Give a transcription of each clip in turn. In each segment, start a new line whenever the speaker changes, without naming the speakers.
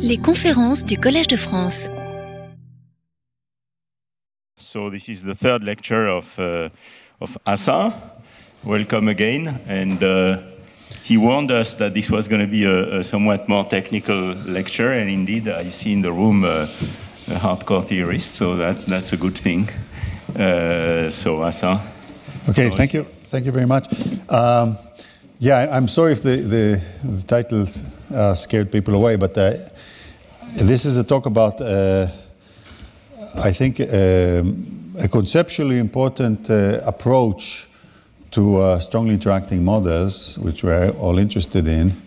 Les conférences du Collège de France.
So this is the third lecture of uh, of Assa. Welcome again, and uh, he warned us that this was going to be a, a, somewhat more technical lecture, and indeed, I see in the room uh, a hardcore theorist, so that's that's a good thing. Uh, so Assa.
Okay, thank you, thank you very much. Um, yeah, I'm sorry if the, the, the titles uh, scared people away, but uh, this is a talk about, uh, I think, um, a conceptually important uh, approach to uh, strongly interacting models, which we're all interested in,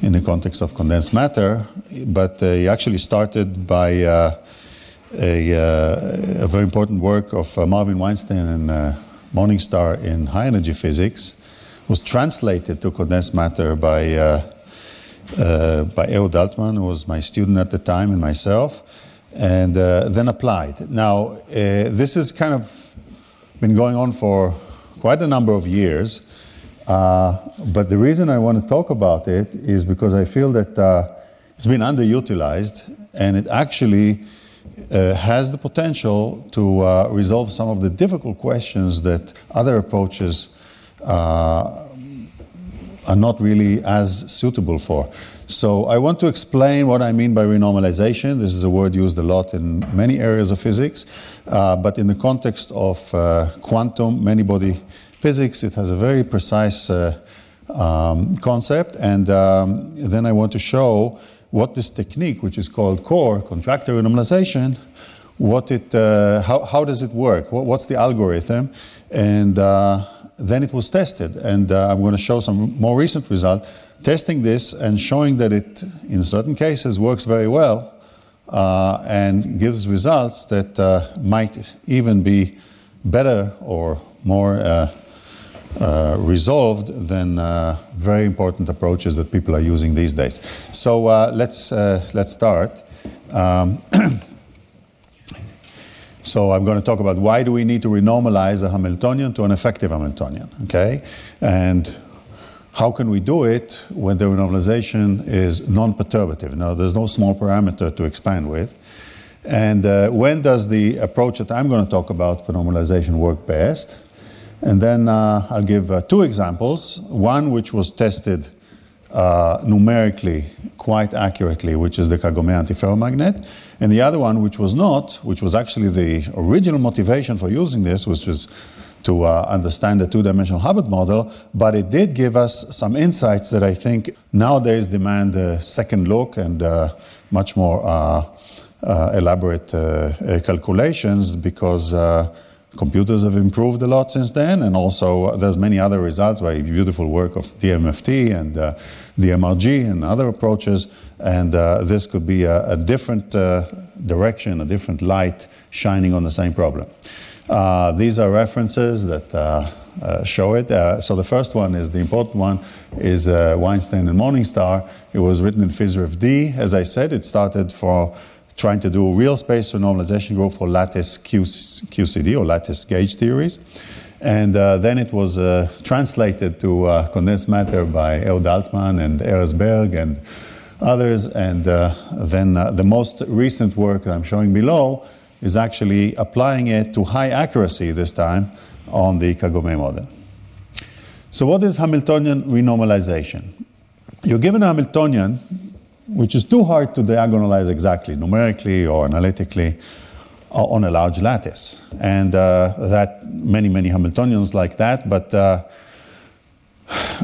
in the context of condensed matter. But uh, he actually started by a, a, very important work of Marvin Weinstein and Morningstar in high energy physics was translated to condensed matter by, uh, by Ehud Altman, who was my student at the time, and myself, and uh, then applied. Now, uh, this has kind of been going on for quite a number of years, uh, but the reason I want to talk about it is because I feel that uh, it's been underutilized and it actually uh, has the potential to uh, resolve some of the difficult questions that other approaches uh, are not really as suitable for. So I want to explain what I mean by renormalization. This is a word used a lot in many areas of physics, uh, but in the context of uh, quantum many-body physics, it has a very precise uh, um, concept. And um, then I want to show what this technique, which is called core contractor renormalization, what it, uh, how, how does it work? What, what's the algorithm? And uh, then it was tested. And uh, I'm going to show some more recent result testing this and showing that it, in certain cases, works very well uh, and gives results that uh, might even be better or more uh, uh, resolved than very important approaches that people are using these days. So let's let's start. Um, So I'm going to talk about why do we need to renormalize a Hamiltonian to an effective Hamiltonian, okay? And how can we do it when the renormalization is non-perturbative? Now, there's no small parameter to expand with. And uh, when does the approach that I'm going to talk about for normalization work best? And then uh, I'll give uh, two examples. One which was tested uh, numerically quite accurately, which is the Kagome antiferromagnet. And the other one, which was not, which was actually the original motivation for using this, which was to uh, understand the two-dimensional Hubbard model, but it did give us some insights that I think nowadays demand a second look and uh, much more uh, uh elaborate uh, calculations because uh, computers have improved a lot since then, and also there's many other results by beautiful work of DMFT and DMRG and other approaches and uh, this could be a, a different uh, direction, a different light shining on the same problem. Uh, these are references that uh, uh, show it. Uh, so the first one is the important one is Weinstein and Morningstar. It was written in PhysRevD. As I said, it started for trying to do real space renormalization group for lattice QCD or lattice gauge theories. And uh, then it was uh, translated to uh, condensed matter by Ehud Altman and Erez Berg and others. And uh, then uh, the most recent work I'm showing below is actually applying it to high accuracy this time on the Kagome model. So, what is Hamiltonian renormalization? You're given a Hamiltonian, which is too hard to diagonalize exactly, numerically or analytically, uh, on a large lattice. And uh, that many, many Hamiltonians like that, but uh,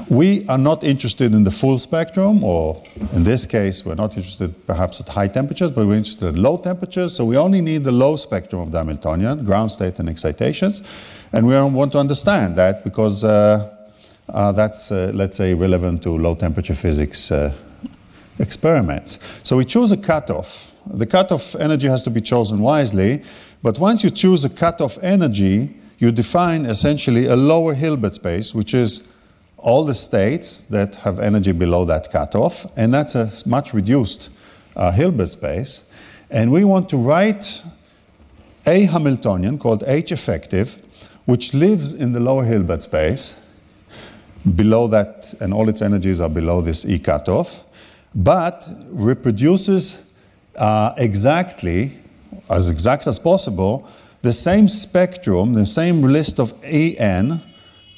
we are not interested in the full spectrum, or in this case, we're not interested perhaps at high temperatures, but we're interested at low temperatures. So we only need the low spectrum of the Hamiltonian, ground state and excitations. And we want to understand that because uh, uh, that's, uh, let's say, relevant to low temperature physics experiments. So we choose a cutoff. The cutoff energy has to be chosen wisely, but once you choose a cutoff energy, you define essentially a lower Hilbert space, which is all the states that have energy below that cutoff, and that's a much reduced uh, Hilbert space. And we want to write a Hamiltonian called H effective, which lives in the lower Hilbert space, below that, and all its energies are below this E cutoff. But reproduces uh, exactly, as exact as possible, the same spectrum, the same list of AN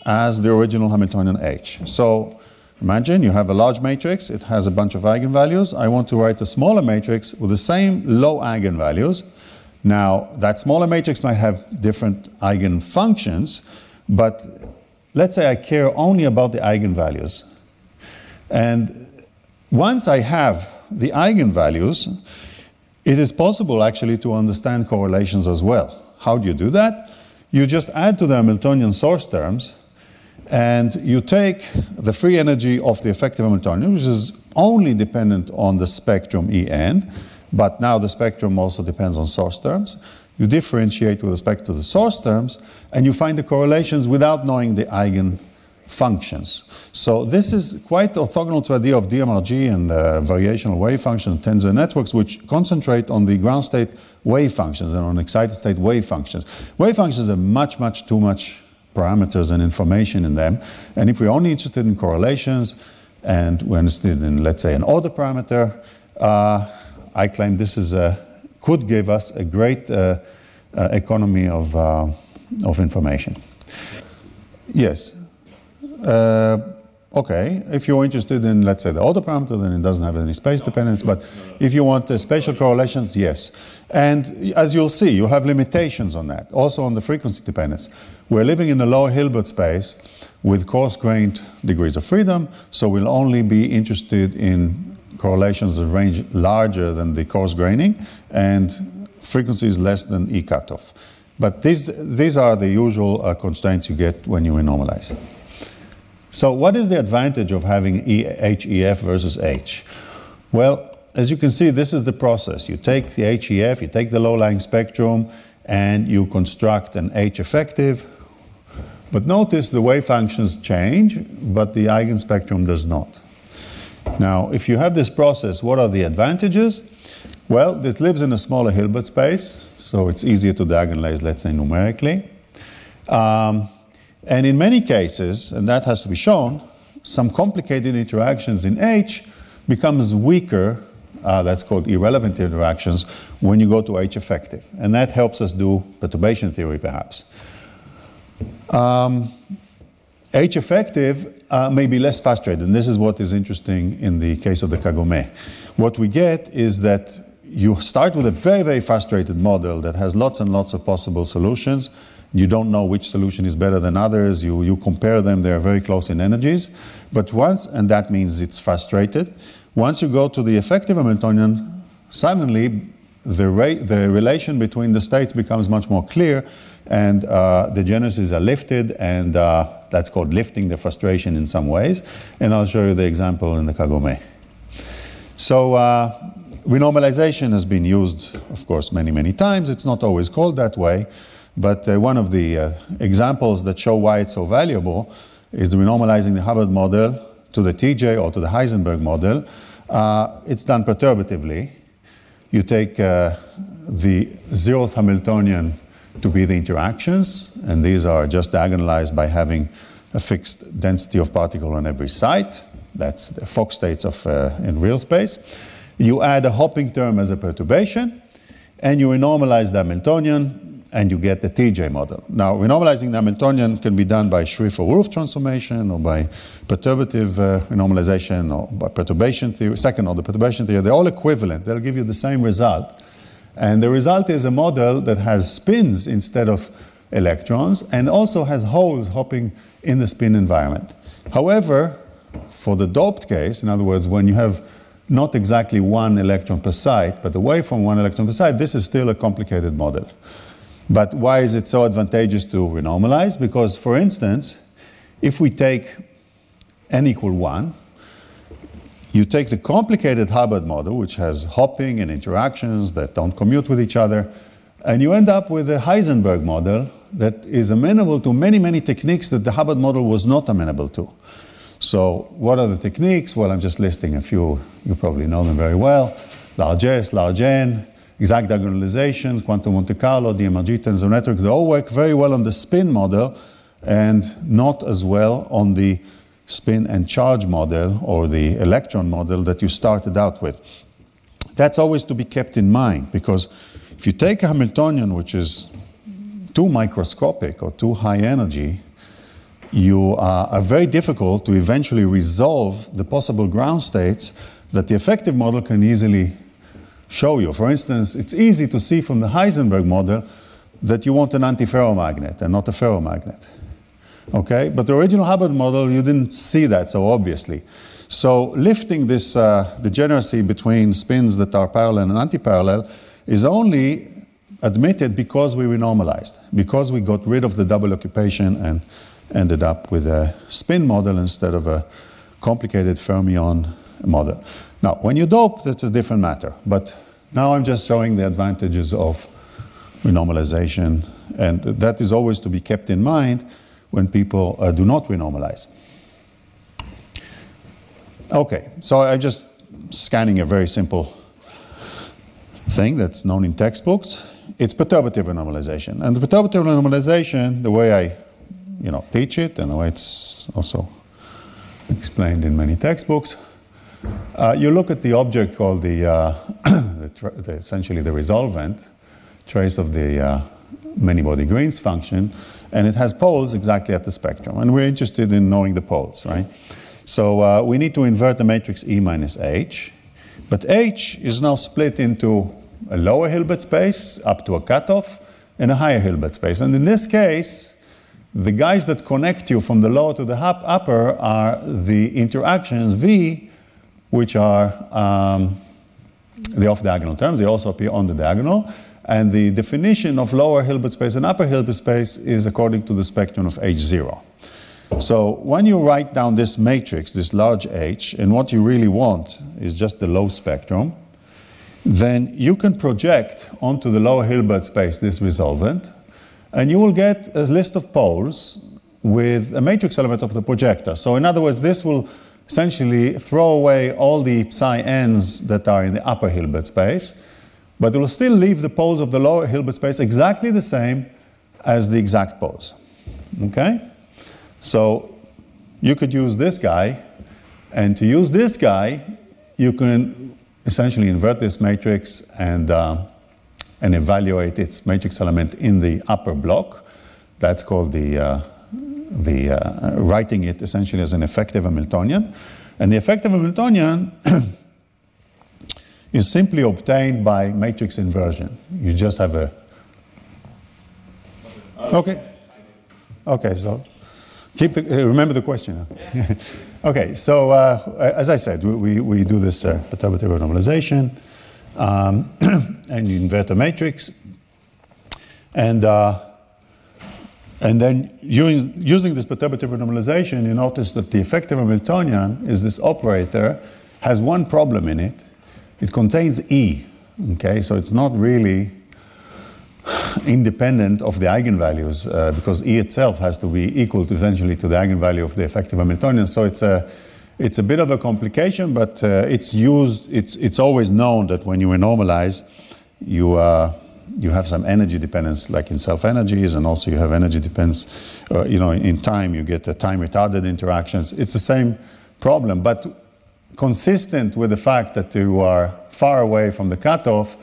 as the original Hamiltonian H. So imagine you have a large matrix, it has a bunch of eigenvalues. I want to write a smaller matrix with the same low eigenvalues. Now, that smaller matrix might have different eigenfunctions, but let's say I care only about the eigenvalues. And once I have the eigenvalues, it is possible actually to understand correlations as well. How do you do that? You just add to the Hamiltonian source terms and you take the free energy of the effective Hamiltonian, which is only dependent on the spectrum En, but now the spectrum also depends on source terms. You differentiate with respect to the source terms, and you find the correlations without knowing the eigen functions. So this is quite orthogonal to the idea of DMRG and uh, variational wave functions, tensor networks, which concentrate on the ground state wave functions and on excited state wave functions. Wave functions have much, much too much parameters and information in them. And if we're only interested in correlations and we're interested in, let's say, an order parameter, uh, I claim this is a, could give us a great uh, uh, economy of, uh, of information. Yes. Uh, Okay, if you're interested in, let's say, the parameter, then it doesn't have any space dependence. But if you want the spatial correlations, yes. And as you'll see, you'll have limitations on that, also on the frequency dependence. We're living in a low Hilbert space with coarse-grained degrees of freedom, so we'll only be interested in correlations of range larger than the coarse graining and frequencies less than E cutoff. But these, these are the usual uh, constraints you get when you normalize. So what is the advantage of having HEF versus H? Well, as you can see, this is the process. You take the HEF, you take the low-lying spectrum, and you construct an H effective. But notice the wave functions change, but the eigenspectrum does not. Now, if you have this process, what are the advantages? Well, it lives in a smaller Hilbert space, so it's easier to diagonalize, let's say, numerically. Um, and in many cases, and that has to be shown, some complicated interactions in H becomes weaker, uh, that's called irrelevant interactions, when you go to H effective. And that helps us do perturbation theory, perhaps. Um, H effective uh, may be less frustrated, and this is what is interesting in the case of the Kagome. What we get is that you start with a very, very frustrated model that has lots and lots of possible solutions, you don't know which solution is better than others. You, you compare them, they are very close in energies. But once, and that means it's frustrated, once you go to the effective Hamiltonian, suddenly the, rate, the relation between the states becomes much more clear and uh, degeneracies are lifted and uh, that's called lifting the frustration in some ways. And I'll show you the example in the Kagome. So uh, renormalization has been used, of course, many, many times. It's not always called that way. But uh, one of the uh, examples that show why it's so valuable is renormalizing the Hubbard model to the TJ or to the Heisenberg model. Uh, it's done perturbatively. You take uh, the zeroth Hamiltonian to be the interactions, and these are just diagonalized by having a fixed density of particle on every site. That's the Fock states of, uh, in real space. You add a hopping term as a perturbation, and you renormalize the Hamiltonian and you get the TJ model. Now, renormalizing the Hamiltonian can be done by Schrieffer-Wolff transformation or by perturbative uh, renormalization or by perturbation theory, second order perturbation theory. They're all equivalent. They'll give you the same result. And the result is a model that has spins instead of electrons and also has holes hopping in the spin environment. However, for the doped case, in other words, when you have not exactly one electron per site, but away from one electron per site, this is still a complicated model. But why is it so advantageous to renormalize? Because, for instance, if we take n equal 1, you take the complicated Hubbard model, which has hopping and interactions that don't commute with each other, and you end up with a Heisenberg model that is amenable to many, many techniques that the Hubbard model was not amenable to. So, what are the techniques? Well, I'm just listing a few. You probably know them very well large S, large N, exact diagonalizations, quantum Monte Carlo, DMRG, tensor networks, they all work very well on the spin model and not as well on the spin and charge model or the electron model that you started out with. That's always to be kept in mind because if you take a Hamiltonian which is too microscopic or too high energy, you are very difficult to eventually resolve the possible ground states that the effective model can easily show you. For instance, it's easy to see from the Heisenberg model that you want an antiferromagnet and not a ferromagnet. Okay, but the original Hubbard model, you didn't see that so obviously. So lifting this uh, degeneracy between spins that are parallel and anti-parallel is only admitted because we renormalized, because we got rid of the double occupation and ended up with a spin model instead of a complicated fermion model. Now, when you dope, that's a different matter. But now I'm just showing the advantages of renormalization, and that is always to be kept in mind when people uh, do not renormalize. Okay, so I'm just scanning a very simple thing that's known in textbooks. It's perturbative renormalization. And the perturbative renormalization, the way I you know, teach it and the way it's also explained in many textbooks, uh, you look at the object called the, uh, the, the, essentially the resolvent, trace of the uh, many-body Green's function, and it has poles exactly at the spectrum. And we're interested in knowing the poles, right? So we need to invert the matrix E minus H, but H is now split into a lower Hilbert space up to a cutoff and a higher Hilbert space. And in this case, the guys that connect you from the lower to the upper are the interactions V which are um, the off-diagonal terms. They also appear on the diagonal. And the definition of lower Hilbert space and upper Hilbert space is according to the spectrum of H0. So when you write down this matrix, this large H, and what you really want is just the low spectrum, then you can project onto the lower Hilbert space this resolvent, and you will get a list of poles with a matrix element of the projector. So in other words, this will essentially throw away all the psi n's that are in the upper Hilbert space, but it will still leave the poles of the lower Hilbert space exactly the same as the exact poles. Okay? So you could use this guy, and to use this guy, you can essentially invert this matrix and, uh, and evaluate its matrix element in the upper block. That's called the uh, the uh, writing it essentially as an effective Hamiltonian. And the effective Hamiltonian is simply obtained by matrix inversion. You just have a. Okay. Okay, so keep the, uh, remember the question. okay, so uh, as I said, we, we do this uh, perturbative normalization, um, and you invert the matrix, and uh, and then using, using this perturbative renormalization, you notice that the effective Hamiltonian is this operator, has one problem in it. It contains E, okay? So it's not really independent of the eigenvalues uh, because E itself has to be equal to eventually to the eigenvalue of the effective Hamiltonian. So it's a, it's a bit of a complication, but uh, it's used, it's, it's always known that when you renormalize, you, uh, you have some energy dependence, like in self energies, and also you have energy dependence, uh, you know, in time, you get time retarded interactions. It's the same problem, but consistent with the fact that you are far away from the cutoff,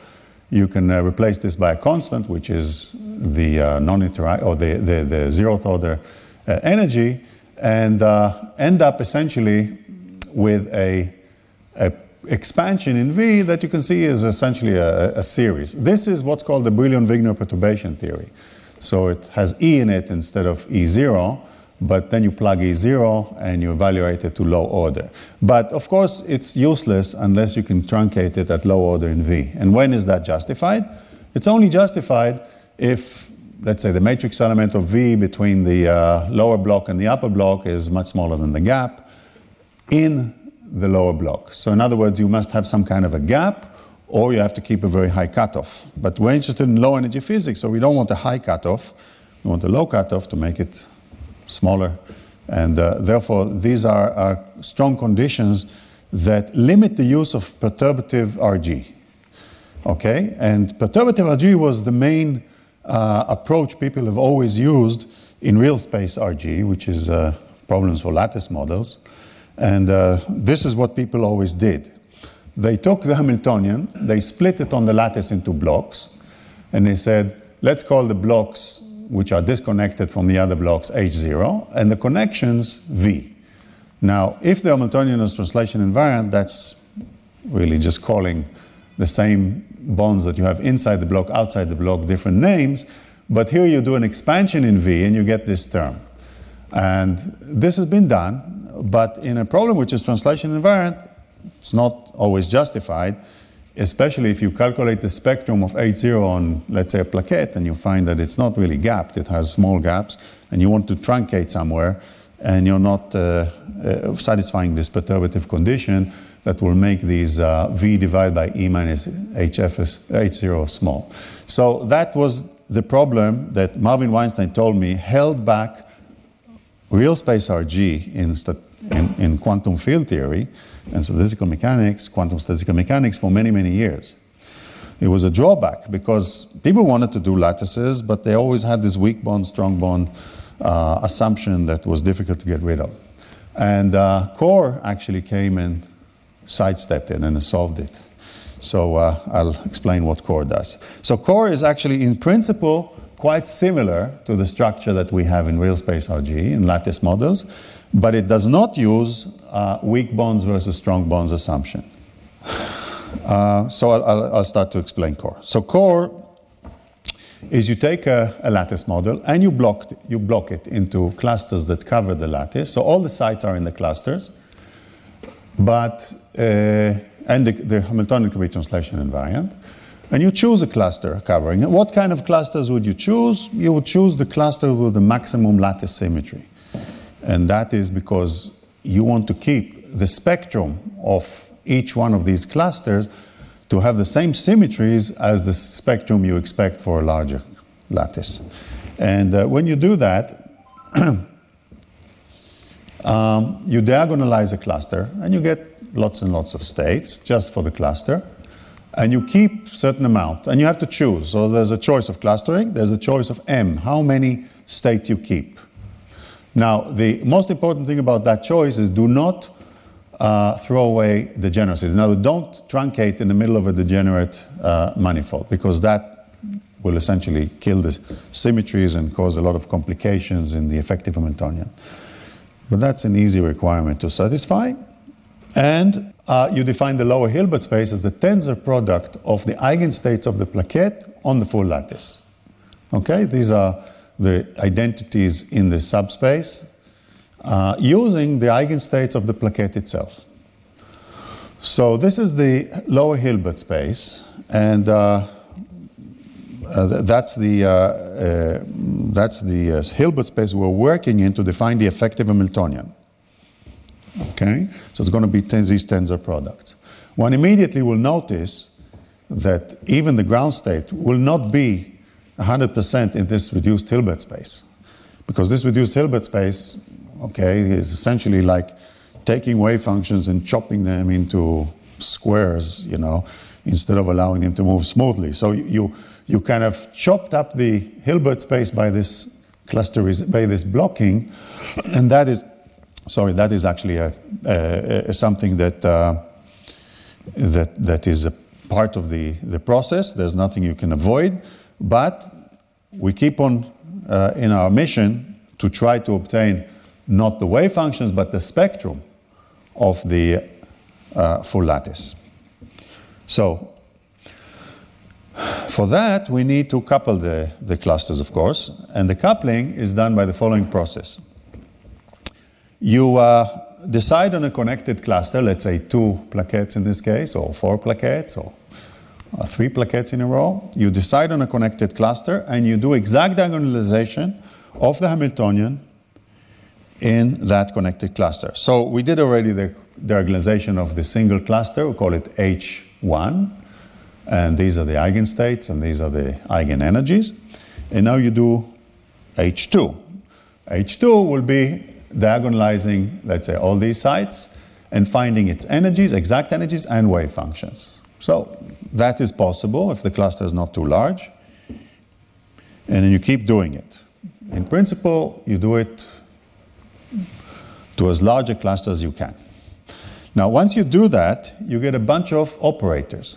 you can uh, replace this by a constant, which is the uh, non-interact or the, the, the zeroth order uh, energy, and uh, end up essentially with a, a expansion in V that you can see is essentially a, a series. This is what's called the Brillouin-Wigner perturbation theory. So it has E in it instead of E0, but then you plug E0 and you evaluate it to low order. But of course, it's useless unless you can truncate it at low order in V. And when is that justified? It's only justified if, let's say, the matrix element of V between the uh, lower block and the upper block is much smaller than the gap in the lower block. So in other words, you must have some kind of a gap or you have to keep a very high cutoff. But we're interested in low energy physics, so we don't want a high cutoff. We want a low cutoff to make it smaller. And uh, therefore, these are, are, strong conditions that limit the use of perturbative RG. Okay? And perturbative RG was the main uh, approach people have always used in real space RG, which is uh, problems for lattice models. And uh, this is what people always did. They took the Hamiltonian, they split it on the lattice into blocks, and they said, let's call the blocks which are disconnected from the other blocks H0, and the connections V. Now, if the Hamiltonian is translation invariant, that's really just calling the same bonds that you have inside the block, outside the block, different names. But here you do an expansion in V and you get this term. And this has been done, but in a problem which is translation invariant, it's not always justified, especially if you calculate the spectrum of H0 on, let's say, a plaquette, and you find that it's not really gapped, it has small gaps, and you want to truncate somewhere, and you're not uh, uh, satisfying this perturbative condition that will make these uh, V divided by E minus HF H0 small. So that was the problem that Marvin Weinstein told me held back real space RG in, in, in quantum field theory and statistical mechanics, quantum statistical mechanics for many, many years. It was a drawback because people wanted to do lattices, but they always had this weak bond, strong bond uh, assumption that was difficult to get rid of. And uh, Core actually came and sidestepped it and solved it. So uh, I'll explain what Core does. So Core is actually, in principle, quite similar to the structure that we have in real space RG in lattice models, but it does not use uh, weak bonds versus strong bonds assumption. Uh, so I'll, I'll, start to explain core. So core is you take a, a, lattice model and you block, you block it into clusters that cover the lattice. So all the sites are in the clusters, but uh, and the, the Hamiltonian can be translation invariant. And you choose a cluster covering. What kind of clusters would you choose? You would choose the cluster with the maximum lattice symmetry. And that is because you want to keep the spectrum of each one of these clusters to have the same symmetries as the spectrum you expect for a larger lattice. And uh, when you do that, um, you diagonalize a cluster and you get lots and lots of states just for the cluster. And you keep certain amount and you have to choose. So there's a choice of clustering, there's a choice of M, how many states you keep. Now, the most important thing about that choice is do not uh, throw away degeneracies. Now, don't truncate in the middle of a degenerate uh, manifold because that will essentially kill the symmetries and cause a lot of complications in the effective Hamiltonian. But that's an easy requirement to satisfy. And uh, you define the lower Hilbert space as the tensor product of the eigenstates of the plaquette on the full lattice. Okay, these are the identities in the subspace uh, using the eigenstates of the plaquette itself. So this is the lower Hilbert space, and uh, uh, that's the, uh, uh, that's the uh, Hilbert space we're working in to define the effective Hamiltonian. Okay, so it's going to be these tensor products. One immediately will notice that even the ground state will not be 100% in this reduced Hilbert space. Because this reduced Hilbert space, okay, is essentially like taking wave functions and chopping them into squares, you know, instead of allowing them to move smoothly. So you, you kind of chopped up the Hilbert space by this cluster, by this blocking, and that is, sorry, that is actually a, a, a something that, uh, that, that is a part of the, the process. There's nothing you can avoid. But we keep on uh, in our mission to try to obtain not the wave functions, but the spectrum of the uh, full lattice. So, for that, we need to couple the, the clusters, of course, and the coupling is done by the following process. You uh, decide on a connected cluster, let's say two plaquettes in this case, or four plaquettes, or uh, three plaquettes in a row. You decide on a connected cluster and you do exact diagonalization of the Hamiltonian in that connected cluster. So we did already the diagonalization of the single cluster, we call it H1, and these are the eigenstates and these are the eigenenergies. And now you do H2. H2 will be diagonalizing, let's say, all these sites and finding its energies, exact energies, and wave functions. So that is possible if the cluster is not too large. And you keep doing it. In principle, you do it to as large a cluster as you can. Now, once you do that, you get a bunch of operators.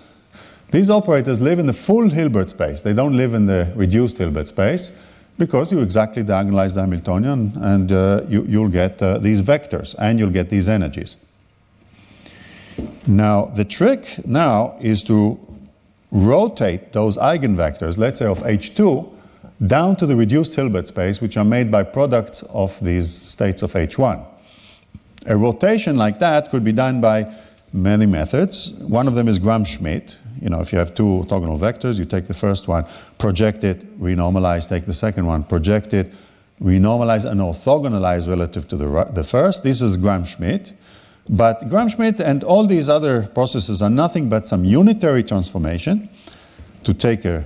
These operators live in the full Hilbert space. They don't live in the reduced Hilbert space because you exactly diagonalize the Hamiltonian and uh, you, will get uh, these vectors and you'll get these energies. Now, the trick now is to rotate those eigenvectors, let's say of H2, down to the reduced Hilbert space, which are made by products of these states of H1. A rotation like that could be done by many methods. One of them is Gram-Schmidt. You know, if you have two orthogonal vectors, you take the first one, project it, renormalize, take the second one, project it, renormalize, and orthogonalize relative to the, the first. This is Gram-Schmidt. But Gram-Schmidt and all these other processes are nothing but some unitary transformation to take a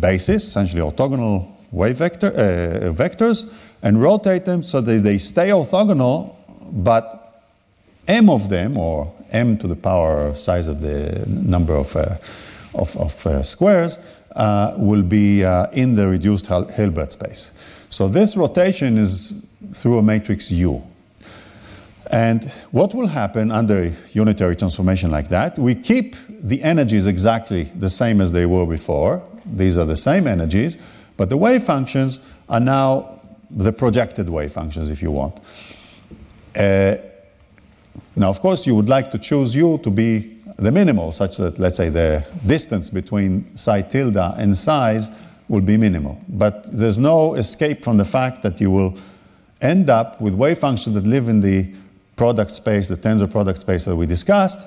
basis, essentially orthogonal wave vector, uh, vectors, and rotate them so that they stay orthogonal, but m of them, or m to the power size of the number of, uh, of, of uh, squares, uh, will be in the reduced Hilbert space. So this rotation is through a matrix U. And what will happen under a unitary transformation like that? We keep the energies exactly the same as they were before. These are the same energies, but the wave functions are now the projected wave functions, if you want. Uh, now, of course, you would like to choose u to be the minimal, such that, let's say, the distance between psi tilde and psis will be minimal. But there's no escape from the fact that you will end up with wave functions that live in the product space, the tensor product space that we discussed,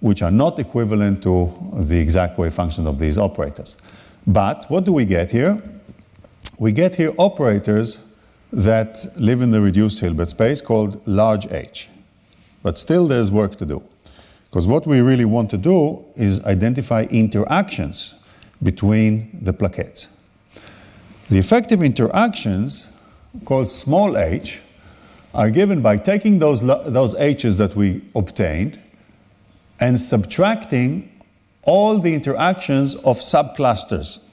which are not equivalent to the exact wave functions of these operators. But what do we get here? We get here operators that live in the reduced Hilbert space called large H. But still there's work to do. Because what we really want to do is identify interactions between the plaquettes. The effective interactions, called small h, are given by taking those, those h's that we obtained and subtracting all the interactions of subclusters.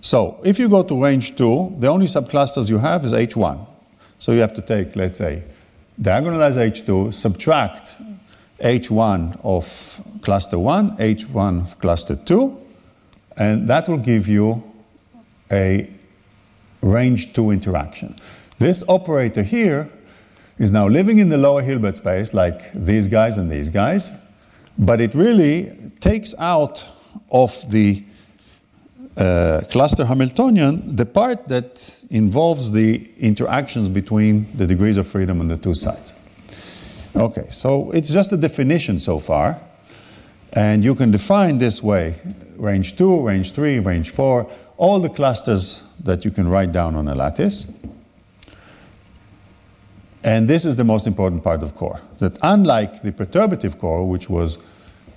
So if you go to range 2, the only subclusters you have is H1. So you have to take, let's say, diagonalize H2, subtract H1 of cluster 1, H1 of cluster 2, and that will give you a range 2 interaction. This operator here is now living in the lower Hilbert space, like these guys and these guys, but it really takes out of the uh, cluster Hamiltonian the part that involves the interactions between the degrees of freedom on the two sides. Okay, so it's just a definition so far, and you can define this way range 2, range 3, range 4, all the clusters that you can write down on a lattice. And this is the most important part of core. That unlike the perturbative core, which was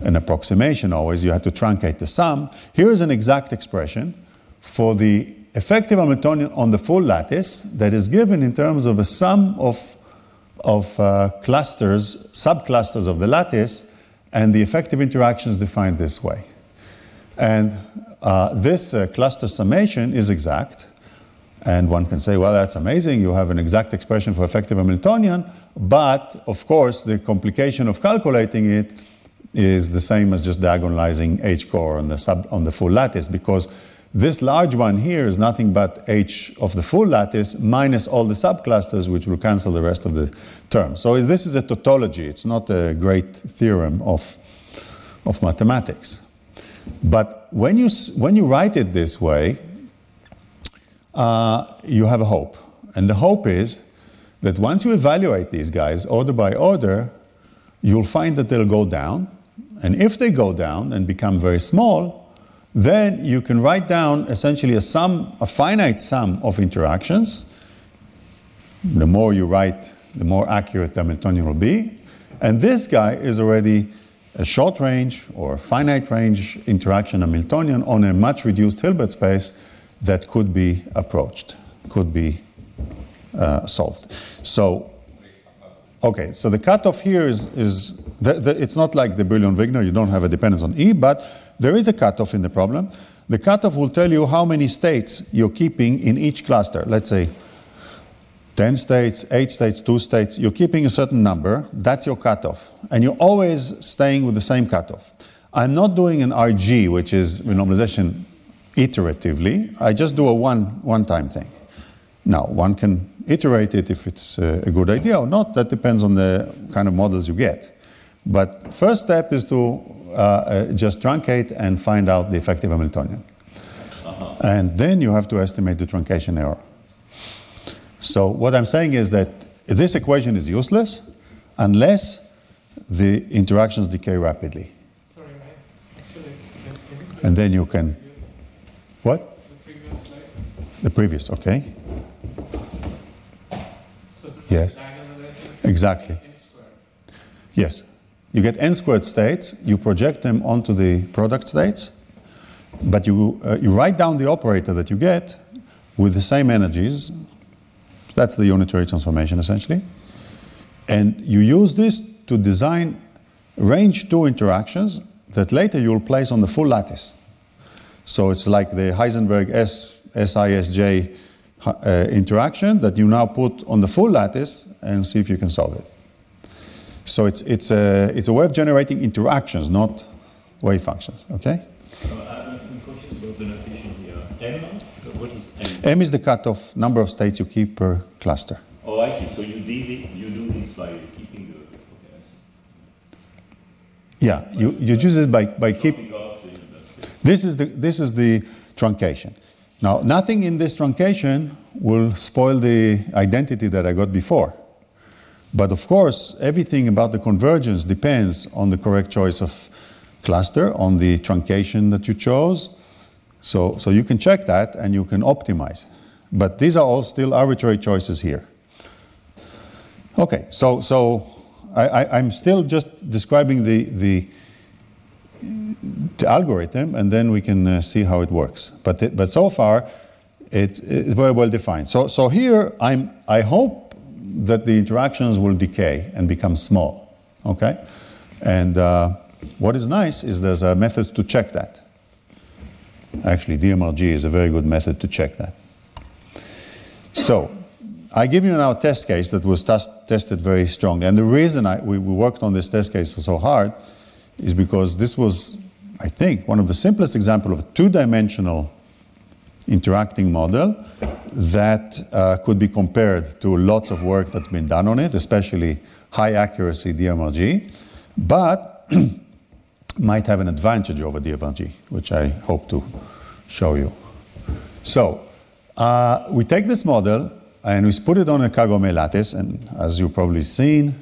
an approximation always, you had to truncate the sum, here is an exact expression for the effective Hamiltonian on the full lattice that is given in terms of a sum of, of uh, clusters, subclusters of the lattice, and the effective interactions defined this way. And uh, this uh, cluster summation is exact. And one can say, well, that's amazing. You have an exact expression for effective Hamiltonian. But of course, the complication of calculating it is the same as just diagonalizing H core on the, sub, on the full lattice because this large one here is nothing but H of the full lattice minus all the subclusters, which will cancel the rest of the term. So this is a tautology. It's not a great theorem of, of mathematics. But when you, when you write it this way, uh, you have a hope. And the hope is that once you evaluate these guys order by order, you'll find that they'll go down. And if they go down and become very small, then you can write down essentially a sum, a finite sum of interactions. The more you write, the more accurate the Hamiltonian will be. And this guy is already a short range or finite range interaction Hamiltonian on a much reduced Hilbert space that could be approached, could be uh, solved. So, okay, so the cutoff here is, is the, the, it's not like the Brillouin-Wigner, you don't have a dependence on E, but there is a cutoff in the problem. The cutoff will tell you how many states you're keeping in each cluster. Let's say 10 states, 8 states, 2 states, you're keeping a certain number, that's your cutoff. And you're always staying with the same cutoff. I'm not doing an RG, which is renormalization iteratively. I just do a one, one-time thing. Now, one can iterate it if it's uh, a good idea or not. That depends on the kind of models you get. But first step is to uh, uh, just truncate and find out the effective Hamiltonian. Uh-huh. And then you have to estimate the truncation error. So what I'm saying is that this equation is useless unless the interactions decay rapidly.
Sorry, actually,
and then you can. What?
The previous slide.
The previous, okay. Yes. Exactly. Yes. You get n squared states, you project them onto the product states, but you, uh, you write down the operator that you get with the same energies. That's the unitary transformation essentially. And you use this to design range 2 interactions that later you'll place on the full lattice. So it's like the Heisenberg S, SISJ uh, interaction that you now put on the full lattice and see if you can solve it. So it's, it's, a, it's a way of generating interactions, not wave functions, okay?
So I'm confused about the notation here. M, what is M?
M is the cutoff number of states you keep per cluster.
Oh, I see. So you do, it, you do this by keeping the. Okay,
Yeah, you, you choose it by, by keep,
Keeping
This is the, this is the truncation. Now, nothing in this truncation will spoil the identity that I got before. But of course, everything about the convergence depends on the correct choice of cluster, on the truncation that you chose. So, so you can check that and you can optimize. But these are all still arbitrary choices here. Okay, so, so I, I, I'm still just describing the, the algorithm, and then we can uh, see how it works. But, but so far, it's, it's very well defined. So, so here, I'm, I hope that the interactions will decay and become small. Okay? And uh, what is nice is there's a method to check that. Actually, DMRG is a very good method to check that. So, I give you now a test case that was test, tested very strongly. And the reason I, we, we worked on this test case so hard is because this was, I think, one of the simplest example of a two-dimensional interacting model that uh, could be compared to lots of work that's been done on it, especially high accuracy DMRG, but might have an advantage over DMRG, which I hope to show you. So uh, we take this model and we put it on a Kagome lattice, and as you've probably seen,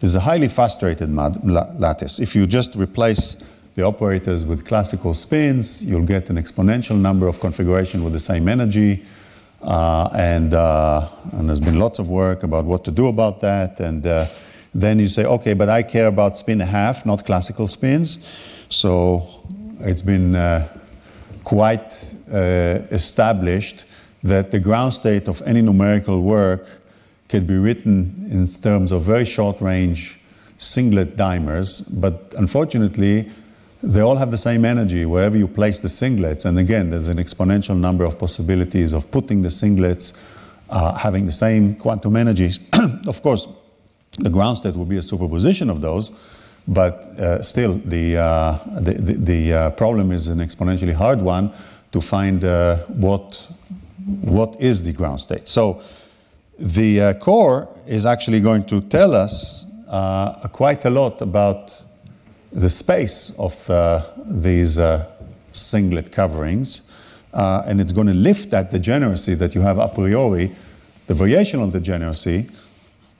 is a highly frustrated lattice. If you just replace the operators with classical spins, you'll get an exponential number of configuration with the same energy. Uh, and, uh, and, there's been lots of work about what to do about that. And uh, then you say, okay, but I care about spin half, not classical spins. So it's been uh, quite uh, established that the ground state of any numerical work can be written in terms of very short range singlet dimers, but unfortunately, they all have the same energy wherever you place the singlets. And again, there's an exponential number of possibilities of putting the singlets uh, having the same quantum energies. of course, the ground state will be a superposition of those, but uh, still, the, uh, the, the, the uh, problem is an exponentially hard one to find uh, what, what is the ground state. So the uh, core is actually going to tell us quite a lot about the space of uh, these uh, singlet coverings, uh, and it's going to lift that degeneracy that you have a priori, the variational degeneracy,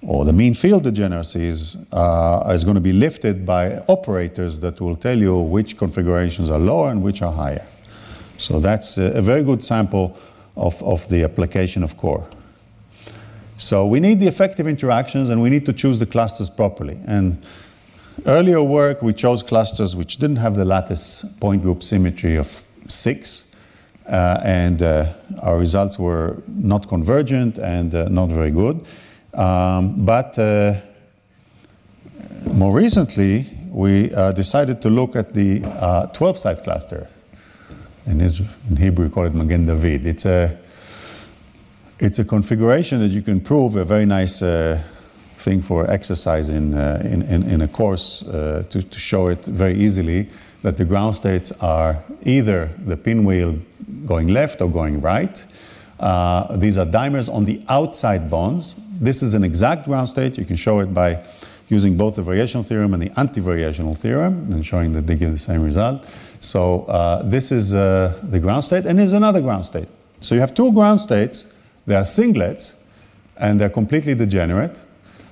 or the mean field degeneracy is, is going to be lifted by operators that will tell you which configurations are lower and which are higher. So that's a, a very good sample of, of the application of core. So we need the effective interactions and we need to choose the clusters properly. And Earlier work, we chose clusters which didn't have the lattice point group symmetry of six, uh, and uh, our results were not convergent and uh, not very good. Um, but uh, more recently, we uh, decided to look at the 12 site cluster. In Hebrew, we call it Magen David. It's a it's a configuration that you can prove a very nice uh, thing for exercise in, uh, in, in, in, a course uh, to, to show it very easily that the ground states are either the pinwheel going left or going right. Uh, these are dimers on the outside bonds. This is an exact ground state. You can show it by using both the variational theorem and the anti-variational theorem and showing that they give the same result. So uh, this is uh, the ground state and is another ground state. So you have two ground states. They are singlets and they're completely degenerate.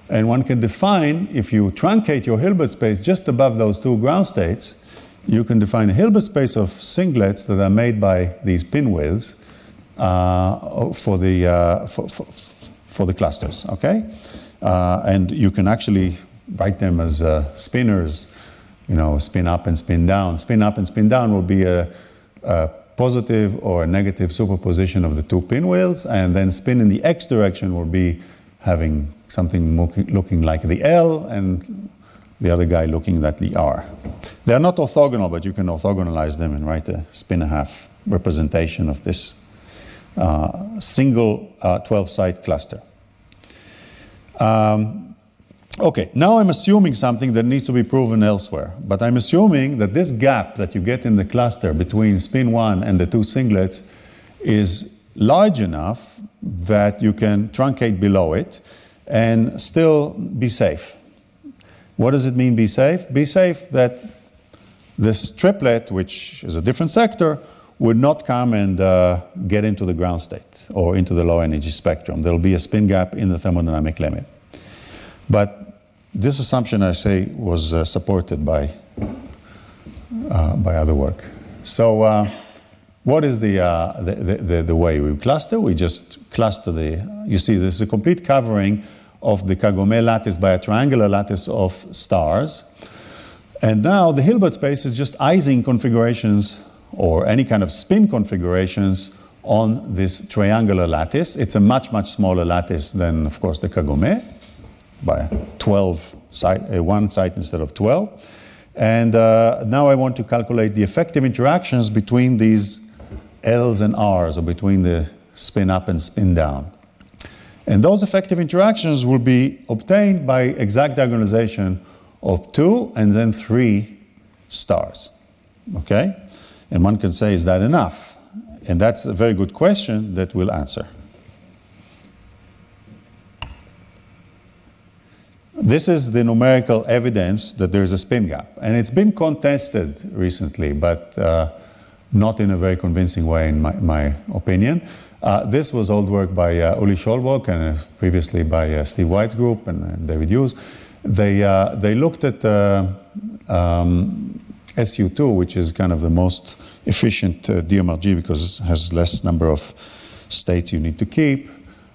And one can define, if you truncate your Hilbert space just above those two ground states, you can define a Hilbert space of singlets that are made by these pinwheels uh, for, the, uh, for, for, for, the clusters, okay? Uh, and you can actually write them as uh, spinors, you know, spin up and spin down. Spin up and spin down will be a, a positive or a negative superposition of the two pinwheels, and then spin in the x direction will be having something looking like the L and the other guy looking like the R. They are not orthogonal, but you can orthogonalize them and write a spin half representation of this uh, single 12 uh, site cluster. Um, okay, now I'm assuming something that needs to be proven elsewhere, but I'm assuming that this gap that you get in the cluster between spin 1 and the two singlets is large enough that you can truncate below it and still be safe. What does it mean, be safe? Be safe that this triplet, which is a different sector, would not come and uh, get into the ground state or into the low energy spectrum. There will be a spin gap in the thermodynamic limit. But this assumption, I say, was uh, supported by, uh, by other work. So, uh, what is the, uh, the, the, the, way we cluster? We just cluster the, you see, this is a complete covering of the Kagome lattice by a triangular lattice of stars. And now the Hilbert space is just Ising configurations or any kind of spin configurations on this triangular lattice. It's a much, much smaller lattice than, of course, the Kagome by 12 site, uh, one site instead of 12. And uh, now I want to calculate the effective interactions between these L's and R's, or between the spin up and spin down. And those effective interactions will be obtained by exact diagonalization of two and then three stars. Okay? And one can say, is that enough? And that's a very good question that we'll answer. This is the numerical evidence that there's a spin gap. And it's been contested recently, but uh, not in a very convincing way, in my, my opinion. Uh, this was old work by uh, Uli Schollwöck and uh, previously by uh, Steve White's group and, and David Huse. They, uh, they looked at uh, um, SU2, which is kind of the most efficient DMRG because it has less number of states you need to keep,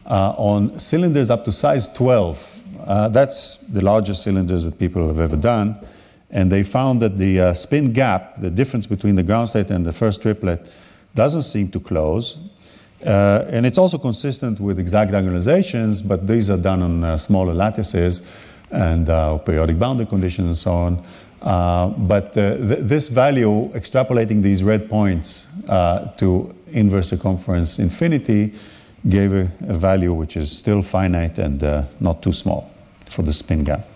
on cylinders up to size 12. That's the largest cylinders that people have ever done. And they found that the uh, spin gap, the difference between the ground state and the first triplet, doesn't seem to close. Uh, and it's also consistent with exact diagonalizations, but these are done on uh, smaller lattices and uh, periodic boundary conditions and so on. Uh, but uh, th- this value, extrapolating these red points uh, to inverse circumference infinity, gave a, a, value which is still finite and not too small for the spin gap.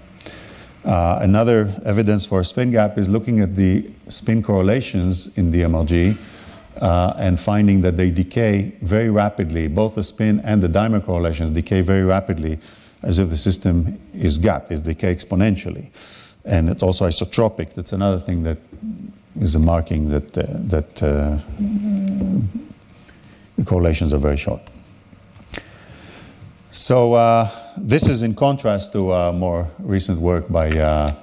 Uh, another evidence for a spin gap is looking at the spin correlations in DMRG uh, and finding that they decay very rapidly. Both the spin and the dimer correlations decay very rapidly as if the system is gap, is decay exponentially. And it's also isotropic. That's another thing that is a marking that, uh, that uh, the correlations are very short. So uh, this is in contrast to uh, more recent work by, uh,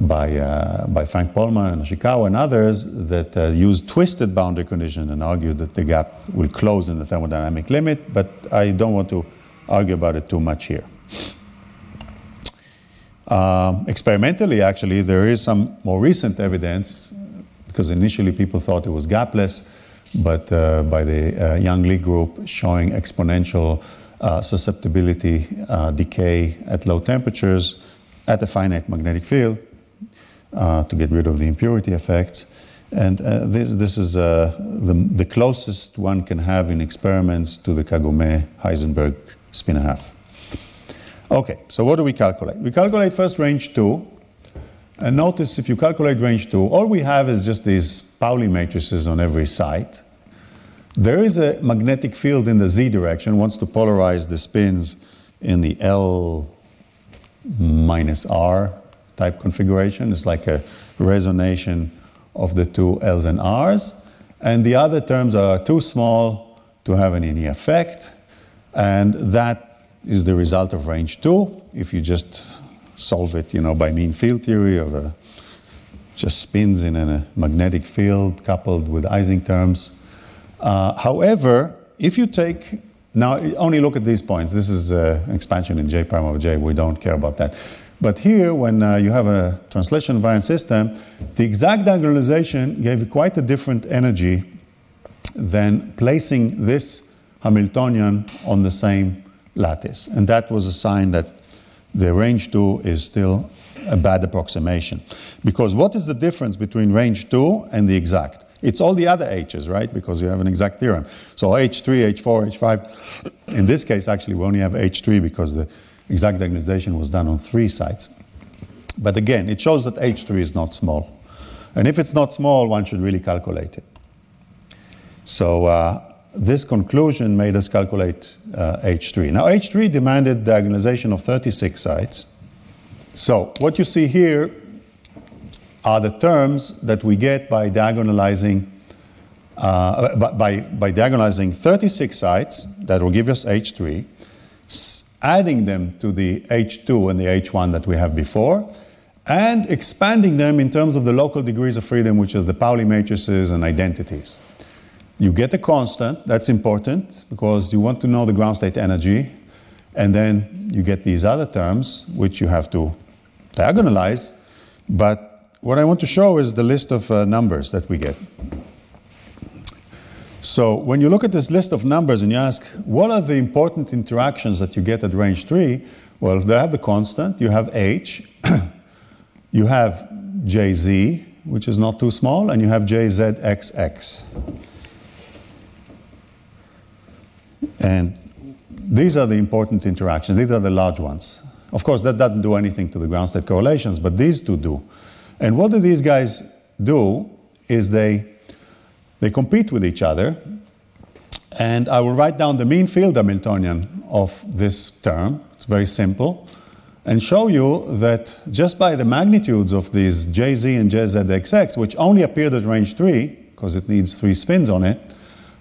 by, uh, by Frank Pollmann and Oshikawa and others that uh, use twisted boundary condition and argue that the gap will close in the thermodynamic limit, but I don't want to argue about it too much here. Um, experimentally, actually, there is some more recent evidence because initially people thought it was gapless, but uh, by the uh, Young Lee group showing exponential uh, susceptibility uh, decay at low temperatures at a finite magnetic field uh, to get rid of the impurity effects. And uh, this, this is uh, the, the closest one can have in experiments to the Kagome-Heisenberg spin half. Okay, so what do we calculate? We calculate first range 2. And notice if you calculate range 2, all we have is just these Pauli matrices on every site. There is a magnetic field in the z direction, wants to polarize the spins in the L minus R type configuration. It's like a resonation of the two L's and R's. And the other terms are too small to have any effect. And that is the result of range 2 if you just solve it you know, by mean field theory of a, just spins in a magnetic field coupled with Ising terms. Uh, however, if you take now only look at these points. This is uh, expansion in J prime of J. We don't care about that. But here, when uh, you have a translation invariant system, the exact diagonalization gave quite a different energy than placing this Hamiltonian on the same lattice. And that was a sign that the range 2 is still a bad approximation. Because what is the difference between range 2 and the exact? It's all the other h's, right? Because you have an exact theorem. So h3, h4, h5. In this case, actually, we only have h3 because the exact diagonalization was done on three sites. But again, it shows that h3 is not small. And if it's not small, one should really calculate it. So uh, this conclusion made us calculate uh, H3. Now, H3 demanded diagonalization of 36 sites. So, what you see here are the terms that we get by diagonalizing, uh, by, by diagonalizing 36 sites that will give us H3, adding them to the H2 and the H1 that we have before, and expanding them in terms of the local degrees of freedom, which is the Pauli matrices and identities. You get a constant, that's important because you want to know the ground state energy, and then you get these other terms, which you have to diagonalize. But what I want to show is the list of uh, numbers that we get. So when you look at this list of numbers and you ask, what are the important interactions that you get at range 3? Well, they have the constant, you have h, you have jz, which is not too small, and you have jzxx. And these are the important interactions. These are the large ones. Of course, that doesn't do anything to the ground state correlations, but these two do. And what do these guys do is they, they compete with each other. And I will write down the mean field Hamiltonian of this term. It's very simple. And show you that just by the magnitudes of these Jz and Jzxx, which only appeared at range 3, because it needs three spins on it,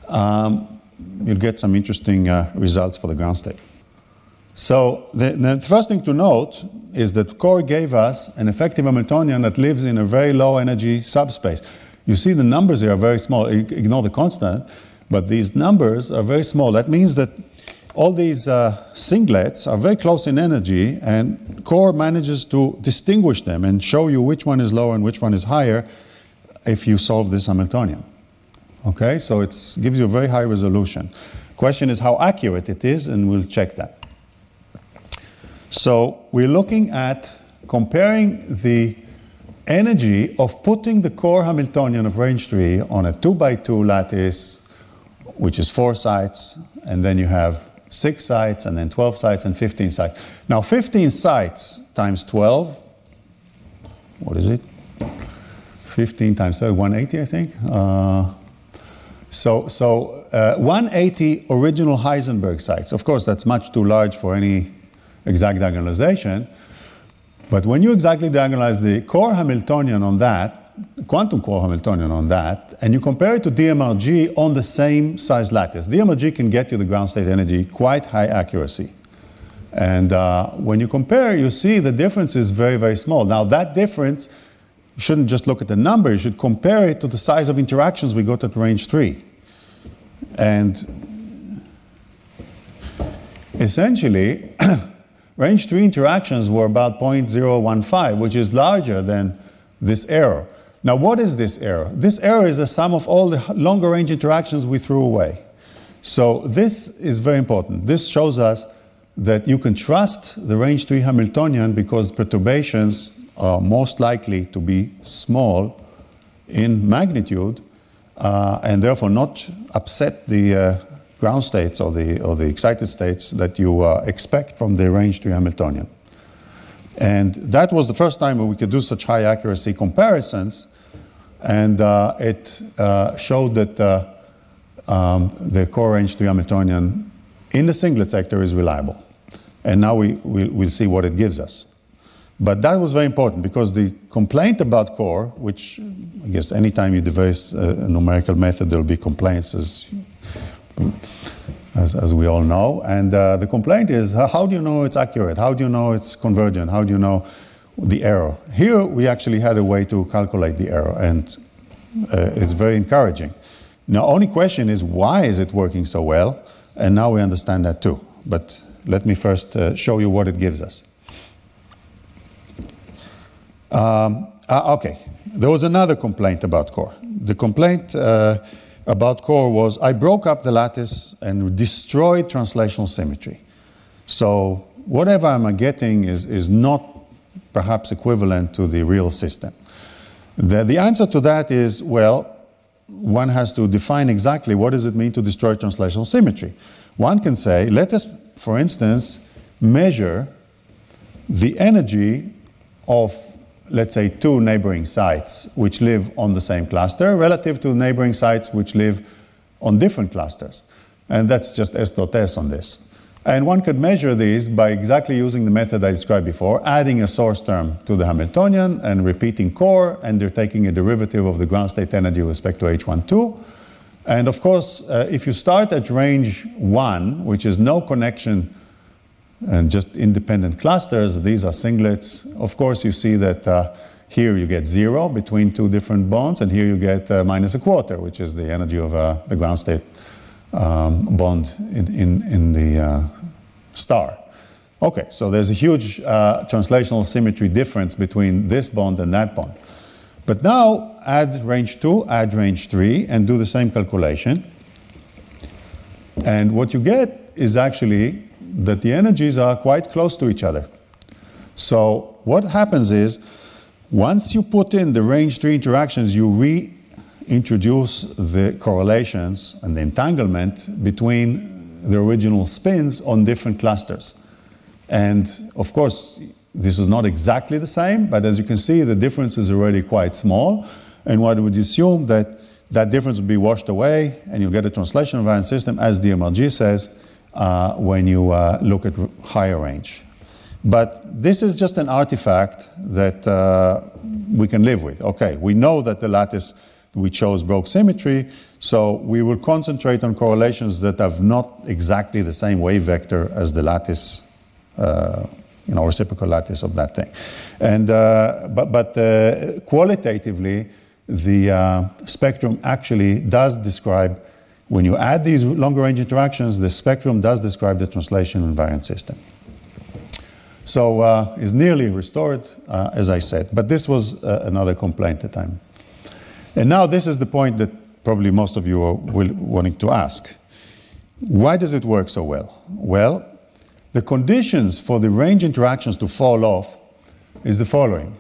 um, you'll get some interesting uh, results for the ground state. So the, the, first thing to note is that Core gave us an effective Hamiltonian that lives in a very low energy subspace. You see the numbers here are very small. Ignore the constant, but these numbers are very small. That means that all these uh, singlets are very close in energy, and Core manages to distinguish them and show you which one is lower and which one is higher if you solve this Hamiltonian. Okay, so it gives you a very high resolution. Question is how accurate it is, and we'll check that. So we're looking at comparing the energy of putting the core Hamiltonian of range 3 on a 2 by 2 lattice, which is four sites, and then you have six sites, and then 12 sites, and 15 sites. Now, 15 sites times 12, what is it? 15 times 12, 180, I think. Uh, so, so uh, 180 original Heisenberg sites. Of course, that's much too large for any exact diagonalization. But when you exactly diagonalize the core Hamiltonian on that, quantum core Hamiltonian on that, and you compare it to DMRG on the same size lattice, DMRG can get you the ground state energy quite high accuracy. And uh, when you compare, you see the difference is very, very small. Now, that difference you shouldn't just look at the number, you should compare it to the size of interactions we got at range 3. And essentially, range 3 interactions were about 0.015, which is larger than this error. Now, what is this error? This error is the sum of all the longer range interactions we threw away. So, this is very important. This shows us that you can trust the range 3 Hamiltonian because perturbations are most likely to be small in magnitude uh, and therefore not upset the uh, ground states or the, or the excited states that you uh, expect from the range 3 Hamiltonian. And that was the first time we could do such high accuracy comparisons. And uh, it uh, showed that uh, um, the core range 3 Hamiltonian in the singlet sector is reliable. And now we, we, will see what it gives us. But that was very important because the complaint about core, which I guess anytime you devise a, a numerical method, there'll be complaints, as, as, as we all know. And uh, the complaint is how do you know it's accurate? How do you know it's convergent? How do you know the error? Here we actually had a way to calculate the error, and uh, it's very encouraging. Now, only question is why is it working so well? And now we understand that too. But let me first uh, show you what it gives us. Um, uh, okay, there was another complaint about core. The complaint uh, about core was I broke up the lattice and destroyed translational symmetry. So whatever I'm getting is, is not perhaps equivalent to the real system. The, the answer to that is well, one has to define exactly what does it mean to destroy translational symmetry. One can say, let us, for instance, measure the energy of let's say, two neighboring sites which live on the same cluster relative to neighboring sites which live on different clusters. And that's just S dot S on this. And one could measure these by exactly using the method I described before, adding a source term to the Hamiltonian and repeating core, and they're taking a derivative of the ground state energy with respect to H12. And of course, uh, if you start at range 1, which is no connection and just independent clusters. These are singlets. Of course, you see that uh, here you get zero between two different bonds, and here you get uh, minus a quarter, which is the energy of uh, the ground state um, bond in, in, in the uh, star. Okay, so there's a huge uh, translational symmetry difference between this bond and that bond. But now add range 2, add range 3, and do the same calculation. And what you get is actually that the energies are quite close to each other. So what happens is, once you put in the range 3 interactions, you reintroduce the correlations and the entanglement between the original spins on different clusters. And of course, this is not exactly the same, but as you can see, the difference is already quite small. And one would assume that that difference would be washed away and you get a translation invariant system, as DMRG says, when you uh, look at higher range. But this is just an artifact that uh, we can live with. Okay, we know that the lattice we chose broke symmetry, so we will concentrate on correlations that have not exactly the same wave vector as the lattice, uh, you know, reciprocal lattice of that thing. And, uh, but but uh, qualitatively, the spectrum actually does describe when you add these longer range interactions, the spectrum does describe the translation invariant system. So uh, is nearly restored, uh, as I said. But this was uh, another complaint at the time. And now this is the point that probably most of you are will, wanting to ask. Why does it work so well? Well, the conditions for the range interactions to fall off is the following.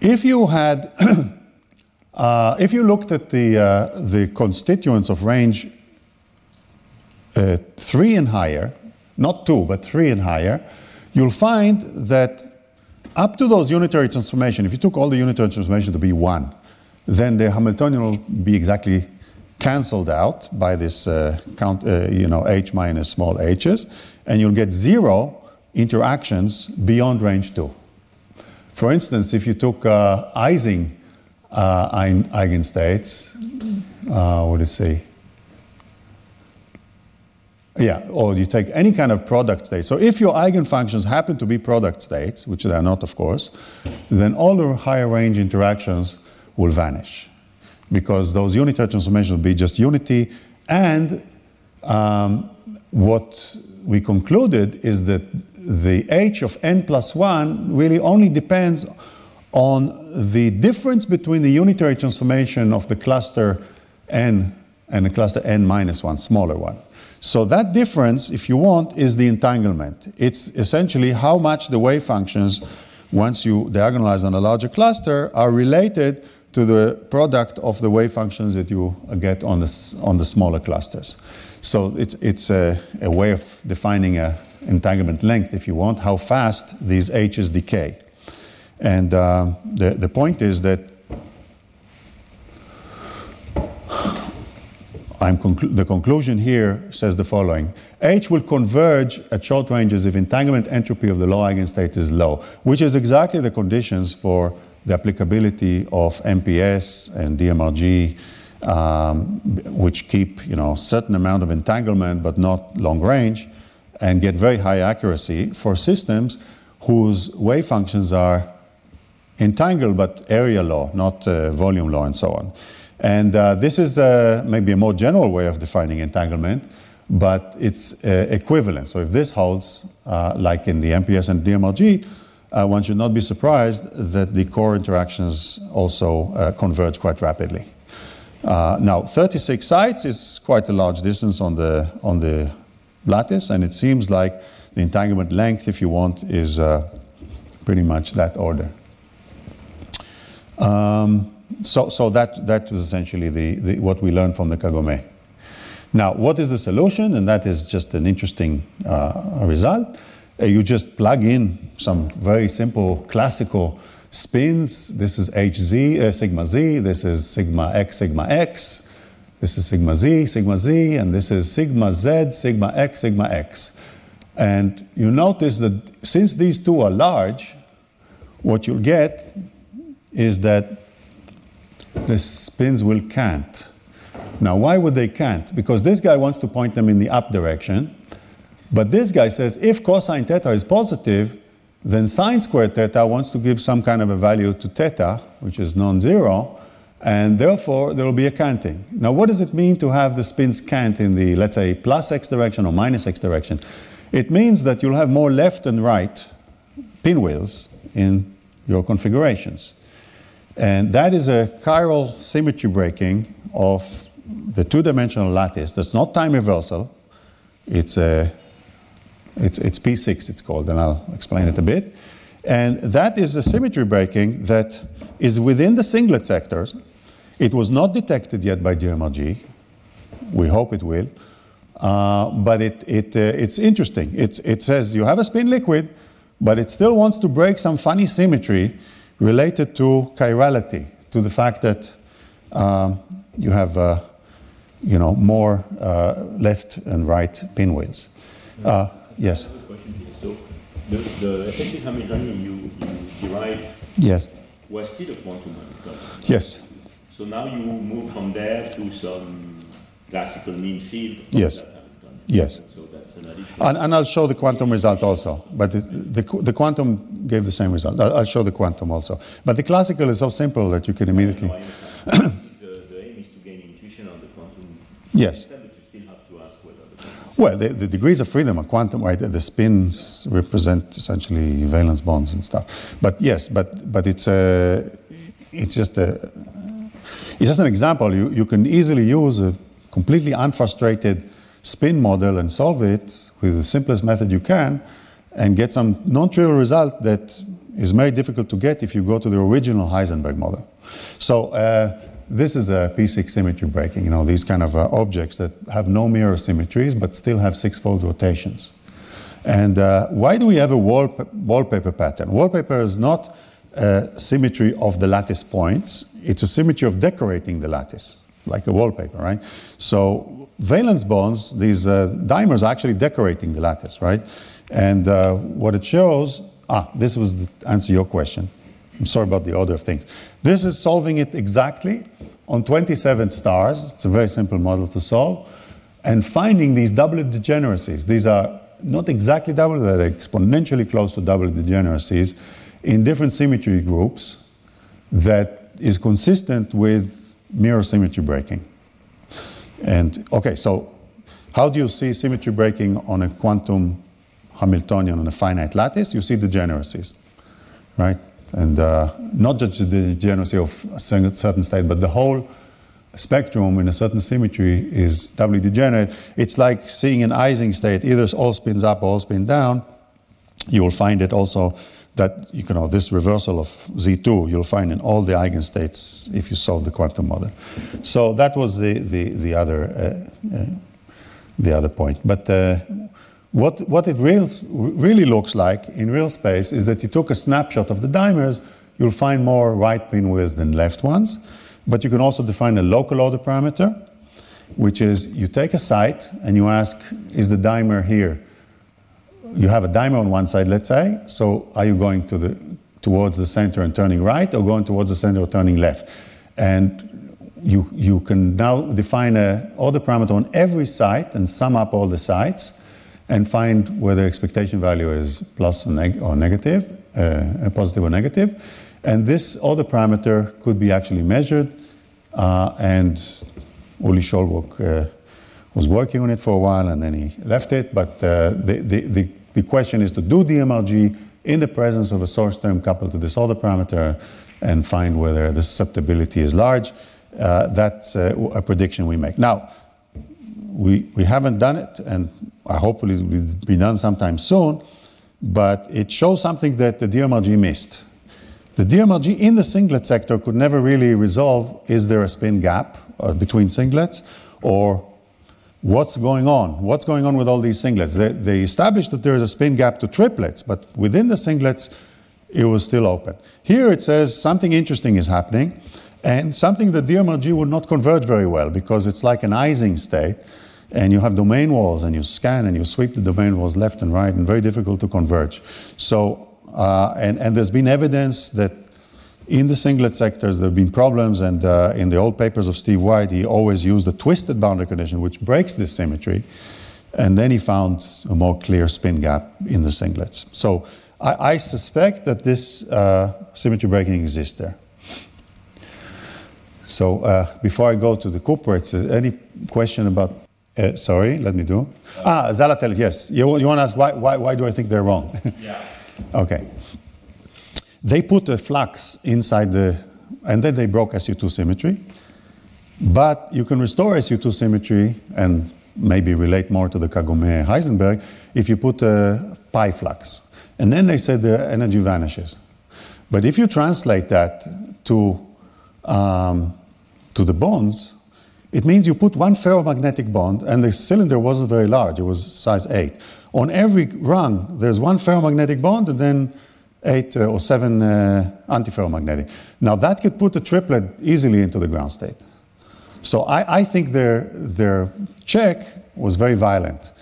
If you had Uh, if you looked at the, uh, the constituents of range uh, 3 and higher, not 2, but 3 and higher, you'll find that up to those unitary transformation, if you took all the unitary transformation to be 1, then the Hamiltonian will be exactly cancelled out by this uh, count, uh, you know, h minus small h's, and you'll get zero interactions beyond range 2. For instance, if you took uh, Ising eigenstates. Uh, what you say? Yeah, or you take any kind of product state. So if your eigenfunctions happen to be product states, which they are not, of course, then all the higher range interactions will vanish because those unitary transformations will be just unity. And um, what we concluded is that the h of n plus 1 really only depends on the difference between the unitary transformation of the cluster n and the cluster n minus one, smaller one. So that difference, if you want, is the entanglement. It's essentially how much the wave functions, once you diagonalize on a larger cluster, are related to the product of the wave functions that you get on the, on the smaller clusters. So it's, it's a, a way of defining a entanglement length, if you want, how fast these H's decay. And um, the, the point is that I'm conclu- the conclusion here says the following. H will converge at short ranges if entanglement entropy of the low eigenstate is low, which is exactly the conditions for the applicability of MPS and DMRG, um, which keep you know a certain amount of entanglement but not long range, and get very high accuracy for systems whose wave functions are entangled, but area law, not uh, volume law, and so on. And uh, this is uh, maybe a more general way of defining entanglement, but it's uh, equivalent. So if this holds, uh, like in the MPS and DMRG, uh, one should not be surprised that the core interactions also converge quite rapidly. Now, 36 sites is quite a large distance on the, on the lattice, and it seems like the entanglement length, if you want, is pretty much that order. Um, so so that, that was essentially the, the, what we learned from the Kagome. Now, what is the solution? And that is just an interesting uh, result. Uh, you just plug in some very simple classical spins. This is hz, uh, sigma z, this is sigma x, sigma x, this is sigma z, sigma z, and this is sigma z, sigma x, sigma x. And you notice that since these two are large, what you'll get is that the spins will cant. Now, why would they cant? Because this guy wants to point them in the up direction, but this guy says if cosine theta is positive, then sine squared theta wants to give some kind of a value to theta, which is non zero, and therefore there will be a canting. Now, what does it mean to have the spins cant in the, let's say, plus x direction or minus x direction? It means that you'll have more left and right pinwheels in your configurations. And that is a chiral symmetry breaking of the two-dimensional lattice. That's not time reversal. It's a it's, it's P6, it's called, and I'll explain it a bit. And that is a symmetry breaking that is within the singlet sectors. It was not detected yet by DMRG. We hope it will. Uh, but it, it, uh, it's interesting. It's, it says you have a spin liquid, but it still wants to break some funny symmetry related to chirality, to the fact that um, you have uh, you know, more uh, left and right pinwheels. Uh, yes,
I have a question here. So the, the effective Hamiltonian you, you derived
yes,
was still a quantum Hamiltonian.
yes,
So now you move from there to some classical mean field.
Yes. yes.
So that's an additional.
And, and I'll show the quantum result also. But the, the, the quantum gave the same result. I'll, show the quantum also. But the classical is so simple that you can immediately.
No, I understand. This is, uh, the aim is to gain intuition on the quantum
Yes.
system, but you still have to ask whether the
Well, the, the degrees of freedom are quantum, right? The spins represent essentially valence bonds and stuff. But yes, but but it's a, it's just a, it's just an example. You you can easily use a completely unfrustrated spin model and solve it with the simplest method you can, and get some non-trivial result that is very difficult to get if you go to the original Heisenberg model. So. Uh, this is a P6 symmetry breaking, you know, these kind of uh, objects that have no mirror symmetries but still have six-fold rotations. And uh, why do we have a wallpa- wallpaper pattern? Wallpaper is not a symmetry of the lattice points, it's a symmetry of decorating the lattice, like a wallpaper, right? So valence bonds, these uh, dimers are actually decorating the lattice, right? And uh, what it shows, ah, this was to answer your question. I'm sorry about the order of things. This is solving it exactly on 27 stars. It's a very simple model to solve. And finding these doublet degeneracies. These are not exactly double, they're exponentially close to doublet degeneracies in different symmetry groups that is consistent with mirror symmetry breaking. And okay, so how do you see symmetry breaking on a quantum Hamiltonian on a finite lattice? You see degeneracies, right? And uh, not just the degeneracy of a certain state, but the whole spectrum in a certain symmetry is doubly degenerate. It's like seeing an Ising state, either all spins up or all spin down. You will find it also that you know this reversal of Z2 you'll find in all the eigenstates if you solve the quantum model. So that was the the, the other uh, uh, the other point. But uh, what what it real, really looks like in real space is that you took a snapshot of the dimers. You'll find more right spin widths than left ones, but you can also define a local order parameter, which is you take a site and you ask, is the dimer here? You have a dimer on one side, let's say. So are you going to the, towards the center and turning right, or going towards the center or turning left? And you, you can now define a order parameter on every site and sum up all the sites and find whether the expectation value is plus or, neg- or negative, uh, positive or negative. And this order parameter could be actually measured. Uh, and Uli Schollwöck uh, was working on it for a while and then he left it. But uh, the, the, the, the, question is to do DMRG in the presence of a source term coupled to this order parameter and find whether the susceptibility is large. Uh, that's uh, a prediction we make. Now, we, we haven't done it, and I hope it will be done sometime soon, but it shows something that the DMRG missed. The DMRG in the singlet sector could never really resolve is there a spin gap uh, between singlets or what's going on? What's going on with all these singlets? They, they, established that there is a spin gap to triplets, but within the singlets, it was still open. Here it says something interesting is happening, and something that DMRG would not converge very well because it's like an Ising state, and you have domain walls, and you scan and you sweep the domain walls left and right, and very difficult to converge. So, uh, and, and there's been evidence that in the singlet sectors, there have been problems, and uh, in the old papers of Steve White, he always used a twisted boundary condition, which breaks this symmetry, and then he found a more clear spin gap in the singlets. So I, I suspect that this uh, symmetry breaking exists there. So uh, before I go to the cuprates, uh, any question about? Uh, sorry, let me do. Ah, Zaletel, yes. You, you want to ask why, why, why do I think they're wrong?
yeah.
okay. They put a flux inside the, and then they broke SU2 symmetry. But you can restore SU2 symmetry and maybe relate more to the Kagome Heisenberg if you put a pi flux. And then they said the energy vanishes. But if you translate that to, um, to the bonds, it means you put one ferromagnetic bond, and the cylinder wasn't very large, it was size 8. On every rung, there's one ferromagnetic bond, and then eight uh, or seven uh, antiferromagnetic. Now that could put a triplet easily into the ground state. So I, I think their, their check was very violent.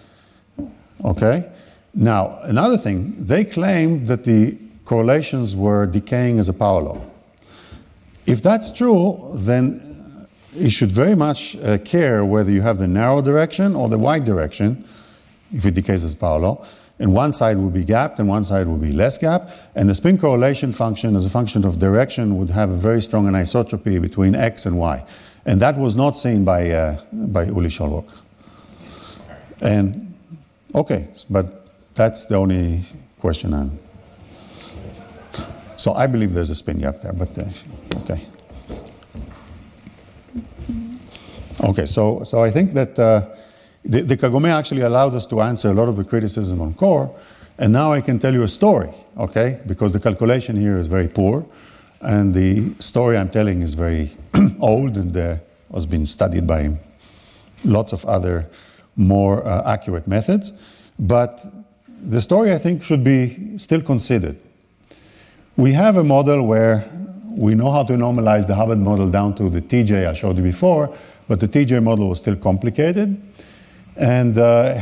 Okay? Now, another thing, they claimed that the correlations were decaying as a power law. If that's true, then you should very much uh, care whether you have the narrow direction or the wide direction, if it decays as power law and one side would be gapped and one side would be less gapped. And the spin correlation function as a function of direction would have a very strong anisotropy between x and y. And that was not seen by, uh, by Uli Schollwöck. And, okay, but that's the only question I'm... So I believe there's a spin gap there, but, uh, okay. Okay, so, so I think that... Uh, the, the Kagome actually allowed us to answer a lot of the criticism on core, and now I can tell you a story, okay? Because the calculation here is very poor, and the story I'm telling is very old and uh, has been studied by lots of other more uh, accurate methods. But the story, I think, should be still considered. We have a model where we know how to normalize the Hubbard model down to the TJ I showed you before, but the TJ model was still complicated and uh,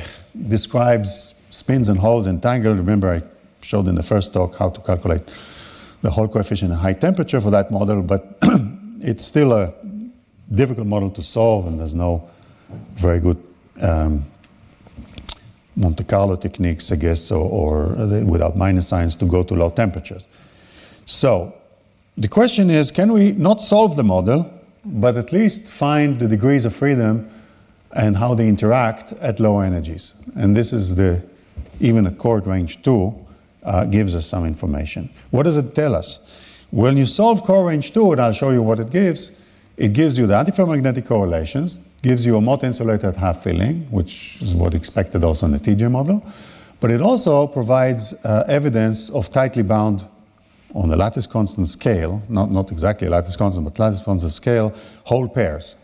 describes spins and holes entangled. Remember, I showed in the first talk how to calculate the Hall coefficient at high temperature for that model, but it's still a difficult model to solve, and there's no very good um, Monte Carlo techniques, I guess, or, or without minus signs to go to low temperatures. So the question is can we not solve the model, but at least find the degrees of freedom and how they interact at low energies. And this is the, even at core range 2, uh, gives us some information. What does it tell us? When you solve core range 2, and I'll show you what it gives, it gives you the antiferromagnetic correlations, gives you a Mott insulator at half filling, which is what expected also in the TJ model, But it also provides uh, evidence of tightly bound on the lattice constant scale, not, not exactly lattice constant, but lattice constant scale, hole pairs.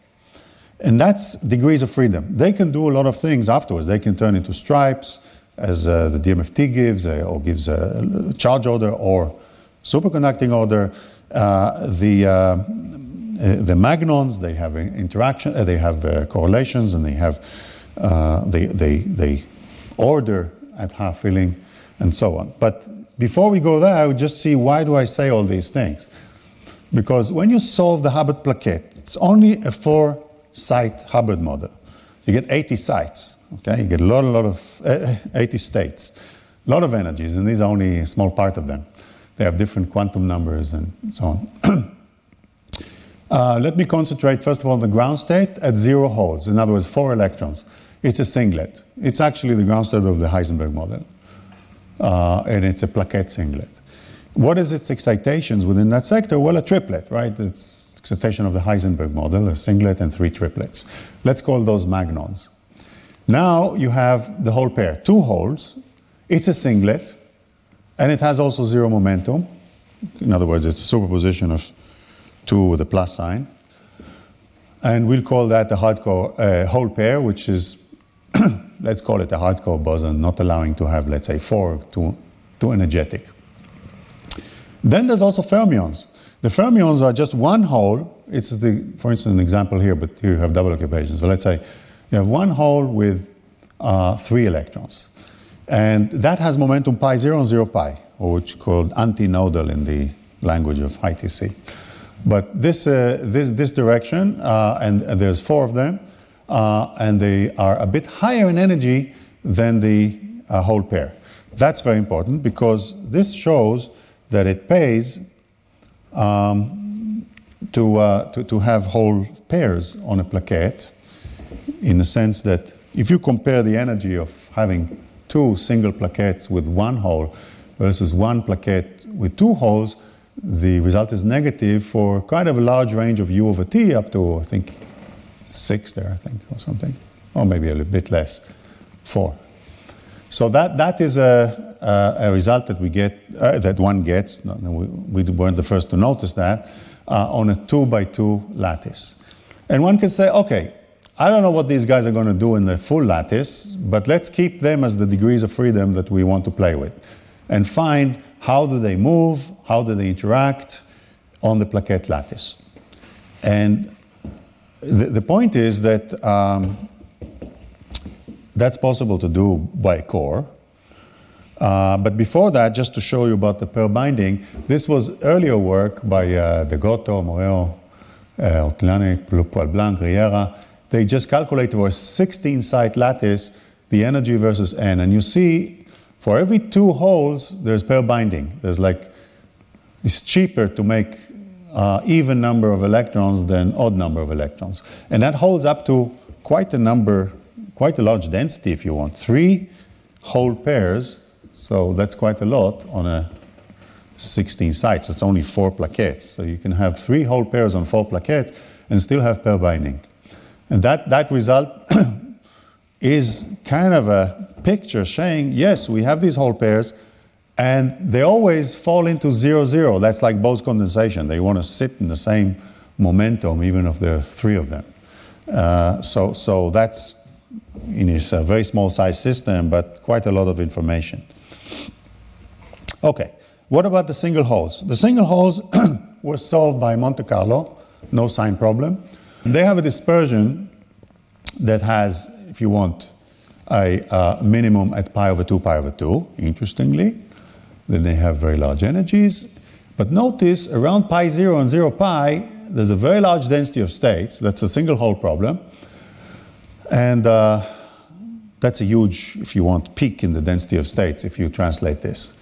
And that's degrees of freedom. They can do a lot of things afterwards. They can turn into stripes, as uh, the DMFT gives, uh, or gives a charge order or superconducting order. Uh, the, uh, uh, the magnons, they have interaction, uh, they have correlations, and they have they, they, they order at half filling, and so on. But before we go there, I would just see why do I say all these things? Because when you solve the Hubbard plaquette, it's only a four site Hubbard model. You get 80 sites, okay? You get a lot, a lot of, uh, 80 states, a lot of energies, and these are only a small part of them. They have different quantum numbers and so on. uh, let me concentrate, first of all, on the ground state at zero holes, in other words, four electrons. It's a singlet. It's actually the ground state of the Heisenberg model, uh, and it's a plaquette singlet. What is its excitations within that sector? Well, a triplet, right? It's excitation of the Heisenberg model, a singlet and three triplets. Let's call those magnons. Now you have the hole pair, two holes. It's a singlet, and it has also zero momentum. In other words, it's a superposition of two with a plus sign. And we'll call that the hardcore uh, hole pair, which is, let's call it a hardcore boson, not allowing to have, let's say, four, too, too energetic. Then there's also fermions. The fermions are just one hole. It's the, for instance, an example here, but here you have double occupation. So let's say you have one hole with uh, three electrons. And that has momentum pi 0 and 0 pi, or which is called antinodal in the language of ITC. But this, uh, this, this direction, uh, and, and, there's four of them, uh, and they are a bit higher in energy than the uh, hole pair. That's very important because this shows that it pays um, to, uh, to, to have hole pairs on a plaquette in the sense that if you compare the energy of having two single plaquettes with one hole versus one plaquette with two holes, the result is negative for kind of a large range of u over t up to, I think, six there, I think, or something, or maybe a little bit less, four. So that, that is a, a, a result that we get, uh, that one gets, we, we, weren't the first to notice that, uh, on a two by two lattice. And one can say, okay, I don't know what these guys are going to do in the full lattice, but let's keep them as the degrees of freedom that we want to play with and find how do they move, how do they interact on the plaquette lattice. And the, the point is that um, that's possible to do by core. Uh, but before that, just to show you about the pair binding, this was earlier work by uh, Dagotto, Moreo, uh, Ortolani, Blanc, Riera. They just calculated for a 16 site lattice the energy versus n. And you see, for every two holes, there's pair binding. There's like, it's cheaper to make uh, even number of electrons than odd number of electrons. And that holds up to quite a number quite a large density if you want. Three hole pairs, so that's quite a lot on a 16 sites. It's only four plaquettes. So you can have three hole pairs on four plaquettes and still have pair binding. And that, that result is kind of a picture saying, yes, we have these hole pairs, and they always fall into zero, zero. That's like Bose condensation. They want to sit in the same momentum, even if there are three of them. Uh, so, so that's it's a very small size system, but quite a lot of information. Okay, what about the single holes? The single holes were solved by Monte Carlo, no sign problem. They have a dispersion that has, if you want, a uh, minimum at pi over 2 pi over 2, interestingly. Then they have very large energies. But notice around pi 0 and 0 pi, there's a very large density of states. That's a single hole problem. And uh, that's a huge, if you want, peak in the density of states if you translate this.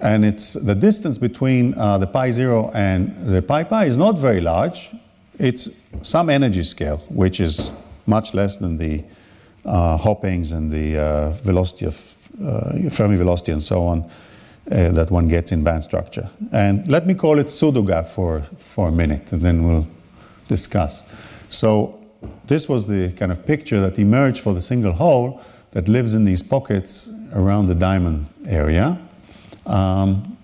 And it's the distance between uh, the pi zero and the pi pi is not very large. It's some energy scale, which is much less than the uh, hoppings and the uh, velocity of uh, Fermi velocity and so on uh, that one gets in band structure. And let me call it pseudo gap for, for a minute, and then we'll discuss. So this was the kind of picture that emerged for the single hole that lives in these pockets around the diamond area um,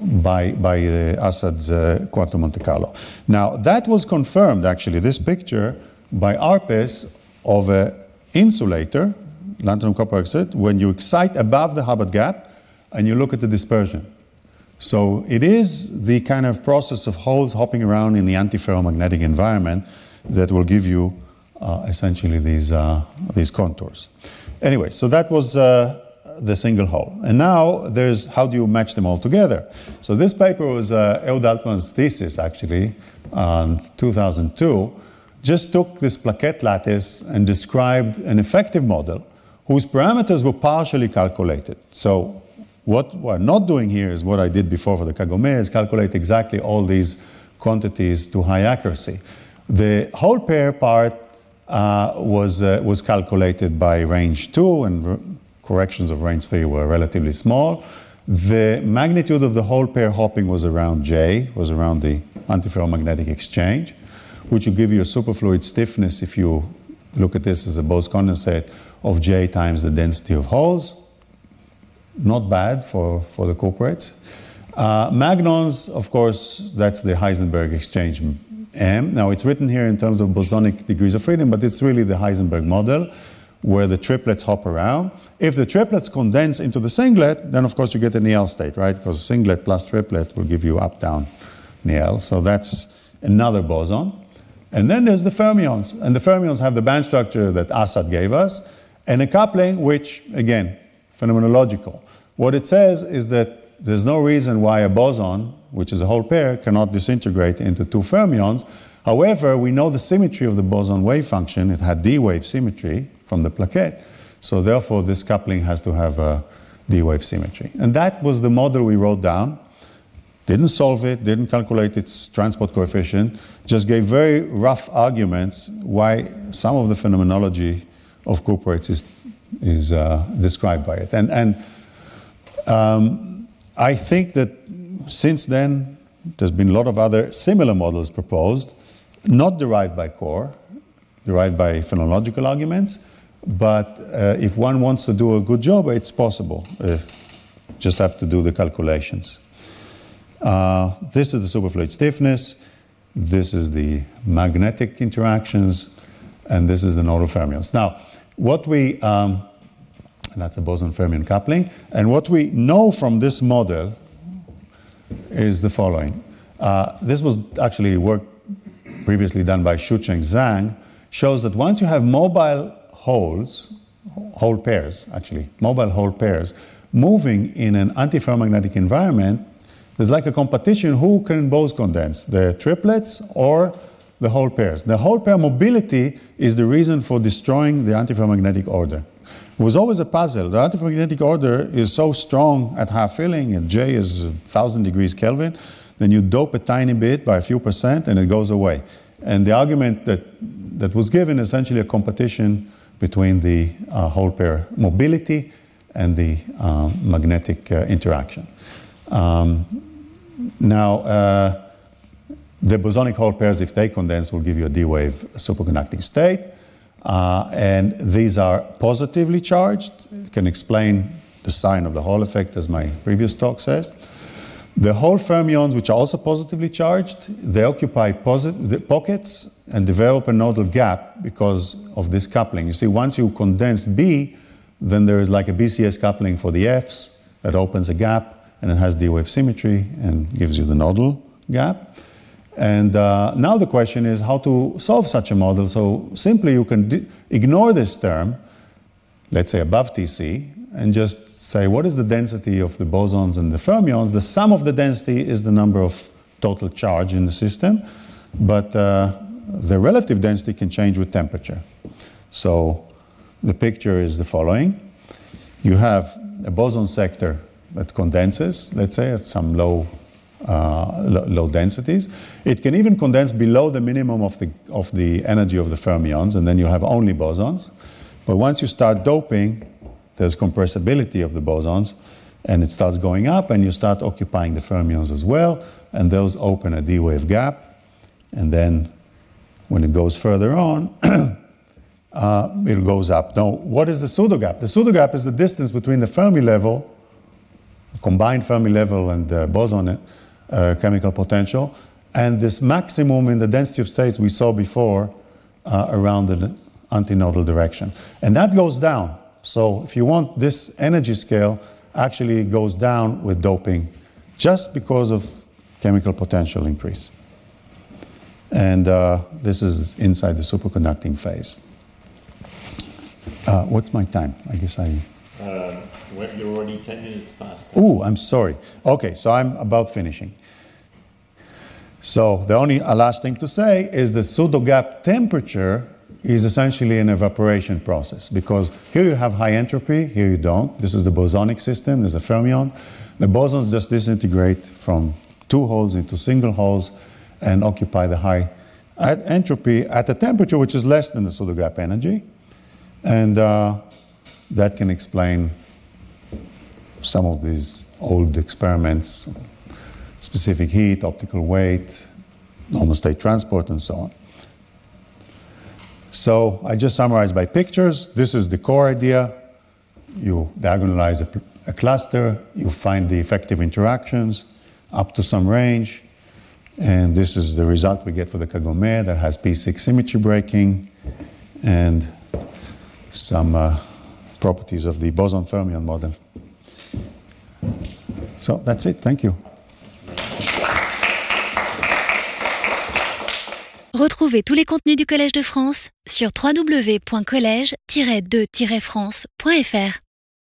by, by uh, Assaad's uh, quantum Monte Carlo. Now, that was confirmed, actually, this picture, by ARPES of an insulator, lanthanum copper oxide, when you excite above the Hubbard gap and you look at the dispersion. So it is the kind of process of holes hopping around in the antiferromagnetic environment that will give you uh, essentially these, uh, these contours. Anyway, so that was uh, the single hole. And now there's how do you match them all together? So this paper was uh, Ehud Altman's thesis actually, um, 2002, just took this plaquette lattice and described an effective model whose parameters were partially calculated. So what we're not doing here is what I did before for the Kagome, is calculate exactly all these quantities to high accuracy. The hole pair part uh, was, uh, was calculated by range 2, and corrections of range 3 were relatively small. The magnitude of the hole pair hopping was around J, was around the antiferromagnetic exchange, which will give you a superfluid stiffness if you look at this as a Bose condensate of J times the density of holes. Not bad for, for the cuprates. Uh, magnons, of course, that's the Heisenberg exchange M. Now, it's written here in terms of bosonic degrees of freedom, but it's really the Heisenberg model where the triplets hop around. If the triplets condense into the singlet, then of course you get a Néel state, right? Because singlet plus triplet will give you up-down Néel. So that's another boson. And then there's the fermions. And the fermions have the band structure that Assaad gave us, and a coupling which, again, phenomenological. What it says is that there's no reason why a boson, which is a hole pair, cannot disintegrate into two fermions. However, we know the symmetry of the boson wave function. It had D wave symmetry from the plaquette. So, therefore, this coupling has to have a D wave symmetry. And that was the model we wrote down. Didn't solve it, didn't calculate its transport coefficient, just gave very rough arguments why some of the phenomenology of cuprates is, is uh, described by it. And, and um, I think that since then, there's been a lot of other similar models proposed, not derived by core, derived by phenomenological arguments. But uh, if one wants to do a good job, it's possible. Uh, just have to do the calculations. Uh, this is the superfluid stiffness. This is the magnetic interactions. And this is the nodal fermions. Now, what we, um, that's a boson fermion coupling. And what we know from this model is the following. Uh, this was actually work previously done by Shoucheng Zhang, shows that once you have mobile holes, hole pairs actually, mobile hole pairs, moving in an antiferromagnetic environment, there's like a competition who can both condense, the triplets or the hole pairs. The whole pair mobility is the reason for destroying the antiferromagnetic order. It was always a puzzle. The antiferromagnetic order is so strong at half filling, and J is 1000 degrees Kelvin, then you dope a tiny bit by a few percent and it goes away. And the argument that, that was given essentially a competition between the uh, hole pair mobility and the uh, magnetic uh, interaction. Um, now, uh, the bosonic hole pairs, if they condense, will give you a D wave superconducting state. Uh, and these are positively charged. You can explain the sign of the Hall effect, as my previous talk says. The hole fermions, which are also positively charged, they occupy pockets and develop a nodal gap because of this coupling. You see, once you condense B, then there is like a BCS coupling for the Fs that opens a gap and it has D wave symmetry and gives you the nodal gap. And uh, now the question is how to solve such a model. So simply you can d- ignore this term, let's say above Tc, and just say what is the density of the bosons and the fermions. The sum of the density is the number of total charge in the system, but uh, the relative density can change with temperature. So the picture is the following. You have a boson sector that condenses, let's say, at some low uh, low densities. It can even condense below the minimum of the, of the energy of the fermions, and then you have only bosons. But once you start doping, there's compressibility of the bosons, and it starts going up, and you start occupying the fermions as well, and those open a D wave gap. And then when it goes further on, uh, it goes up. Now, what is the pseudo gap? The pseudo gap is the distance between the Fermi level, combined Fermi level, and the boson uh, chemical potential, and this maximum in the density of states we saw before uh, around the antinodal direction. And that goes down. So, if you want this energy scale, actually goes down with doping just because of chemical potential increase. And uh, this is inside the superconducting phase. Uh, what's my time? I guess I.
Uh, you're already 10 minutes past.
Oh, I'm sorry. Okay, so I'm about finishing. So the only uh, last thing to say is the pseudo gap temperature is essentially an evaporation process because here you have high entropy, here you don't. This is the bosonic system, there's a fermion. The bosons just disintegrate from two holes into single holes and occupy the high entropy at a temperature which is less than the pseudo gap energy. And uh, that can explain some of these old experiments specific heat, optical weight, normal state transport, and so on. So I just summarized by pictures. This is the core idea. You diagonalize a, a cluster, you find the effective interactions up to some range, and this is the result we get for the Kagome that has P6 symmetry breaking and some uh, properties of the boson fermion model. So that's it. Thank you.
Retrouvez tous les contenus du Collège de France sur www.colège-2-france.fr.